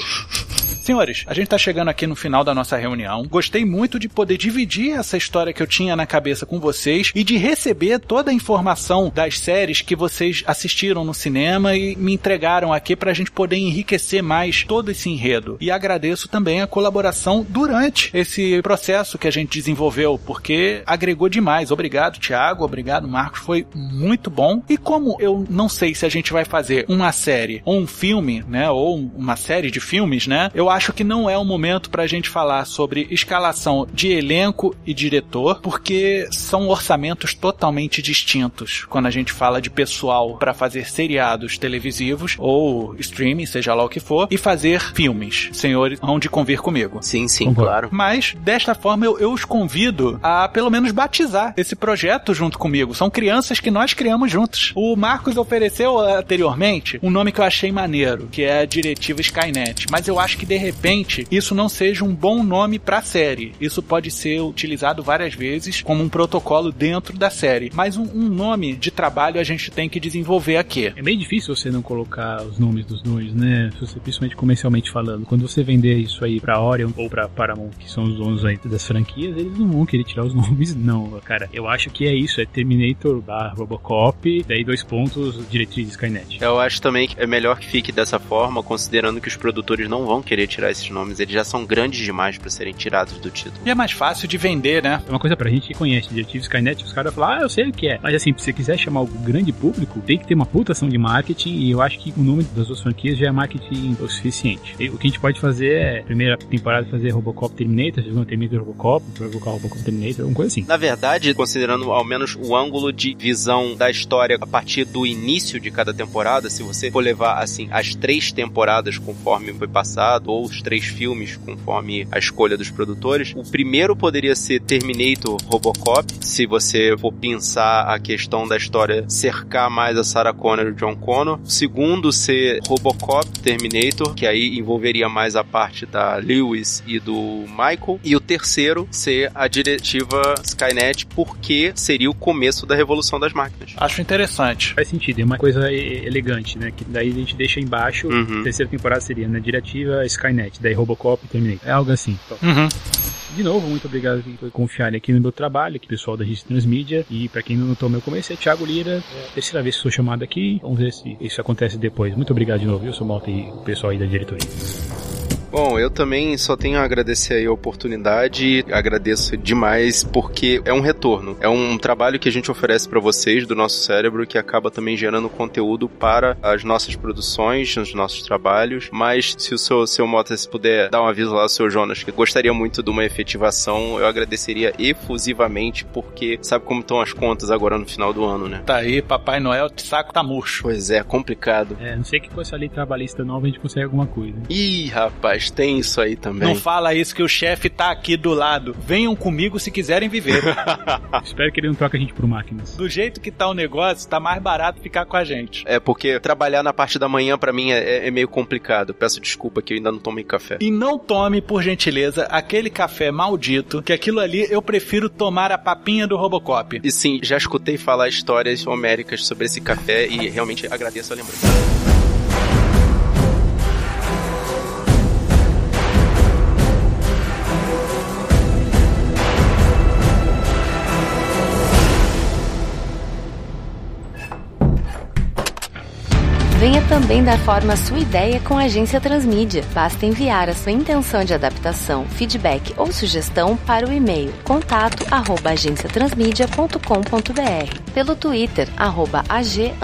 Senhores, a gente tá chegando aqui no final da nossa reunião. Gostei muito de poder dividir essa história que eu tinha na cabeça com vocês e de receber toda a informação das séries que vocês assistiram no cinema e me entregaram aqui pra gente poder enriquecer mais todo esse enredo. E agradeço também a colaboração durante esse processo que a gente desenvolveu, porque agregou demais. Obrigado, Thiago. Obrigado, Marcos. Foi muito bom. E como eu não sei se a gente vai fazer uma série ou um filme, né, ou uma série de filmes, né, eu acho que não é o momento pra gente falar sobre escalação de elenco e diretor, porque são orçamentos totalmente distintos quando a gente fala de pessoal para fazer seriados televisivos ou streaming, seja lá o que for, e fazer filmes. Senhores, vão de convir comigo. Sim, sim, Concordo. claro. Mas, desta forma, eu, eu os convido a pelo menos batizar esse projeto junto comigo. São crianças que nós criamos juntos. O Marcos ofereceu anteriormente um nome que eu achei maneiro, que é a Diretiva Skynet. Mas eu acho que, de repente, isso não seja um bom nome pra série. Isso pode ser utilizado várias vezes como um protocolo dentro da série. Mas um, um nome de trabalho a gente tem que desenvolver aqui. É meio difícil você não colocar os nomes dos dois, né? Se você, principalmente comercialmente falando. Quando você vender isso aí pra Orion ou pra Paramount, que são os donos aí das franquias, eles não vão querer tirar os nomes, não, cara. Eu acho que é isso, é Terminator barra Robocop, daí dois pontos, diretriz Skynet. Eu acho também que é melhor que fique dessa forma, considerando que os produtores não vão querer tirar esses nomes. Eles já são grandes demais pra serem tirados do título. E é mais fácil de vender, né? É uma coisa pra gente que conhece Diretive Skynet, os caras falam, ah, eu sei o que é. Mas assim, se você quiser chamar o grande público, tem que ter uma puta ação de marketing e eu acho que o nome das duas franquias já é marketing o suficiente. E o que a gente pode fazer é, primeira temporada, fazer Robocop Terminator, segunda Terminator Robocop, Robocop Robocop Terminator, alguma coisa assim. Na verdade, considerando ao menos o ângulo de visão da história a partir do início de cada temporada, se você for levar assim as três temporadas conforme foi passado, ou os três filmes conforme a escolha dos produtores, o primeiro poderia ser Terminator Robocop, se você for pensar a questão da história cercar mais a Sarah Connor e o John Connor. O segundo ser Robocop Terminator, que aí envolveria mais a parte da Lewis e do Michael. E o terceiro ser a diretiva Skynet, porque seria o começo da revolução das máquinas. Acho interessante. Faz sentido, é uma coisa elegante, né? Que daí a gente deixa embaixo, Uhum. a terceira temporada seria na diretiva Skynet, daí Robocop e Terminator. É algo assim. Então, Uhum. de novo, muito obrigado por confiarem aqui no meu trabalho, aqui pessoal da Rede Transmídia. E pra quem não notou meu começo, é Thiago Lira. É a terceira vez que sou chamado aqui. Vamos ver se isso acontece depois. Muito obrigado de novo, eu sou Malta e o pessoal aí da diretoria. Bom, eu também só tenho a agradecer aí a oportunidade, agradeço demais porque é um retorno, é um trabalho que a gente oferece para vocês do nosso cérebro que acaba também gerando conteúdo para as nossas produções, os nossos trabalhos, mas se o seu, seu Motas puder dar um aviso lá ao seu Jonas, que gostaria muito de uma efetivação, eu agradeceria efusivamente porque sabe como estão as contas agora no final do ano, né? Tá aí, Papai Noel, o saco tá murcho. Pois é, complicado. É, não sei que com essa lei trabalhista nova a gente consegue alguma coisa. Ih, rapaz, tem isso aí também. Não fala isso que o chefe tá aqui do lado. Venham comigo se quiserem viver. Espero que ele não troque a gente por máquinas. Do jeito que tá o negócio, tá mais barato ficar com a gente. É, porque trabalhar na parte da manhã pra mim é, é meio complicado. Peço desculpa que eu ainda não tomei café. E não tome, por gentileza, aquele café maldito, que aquilo ali eu prefiro tomar a papinha do Robocop. E sim, já escutei falar histórias homéricas sobre esse café e realmente agradeço a lembrança. Venha também dar forma à sua ideia com a Agência Transmídia. Basta enviar a sua intenção de adaptação, feedback ou sugestão para o e-mail contato@agenciatransmedia.com.br, pelo Twitter arroba ag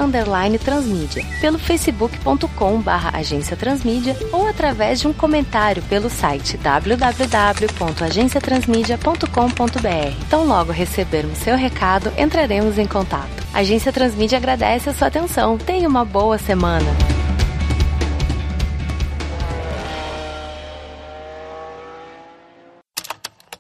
transmídia, pelo facebook.com barra agência transmídia ou através de um comentário pelo site www.agenciatransmedia.com.br. Então logo recebermos seu recado, entraremos em contato. A Agência Transmídia agradece a sua atenção. Tenha uma boa semana.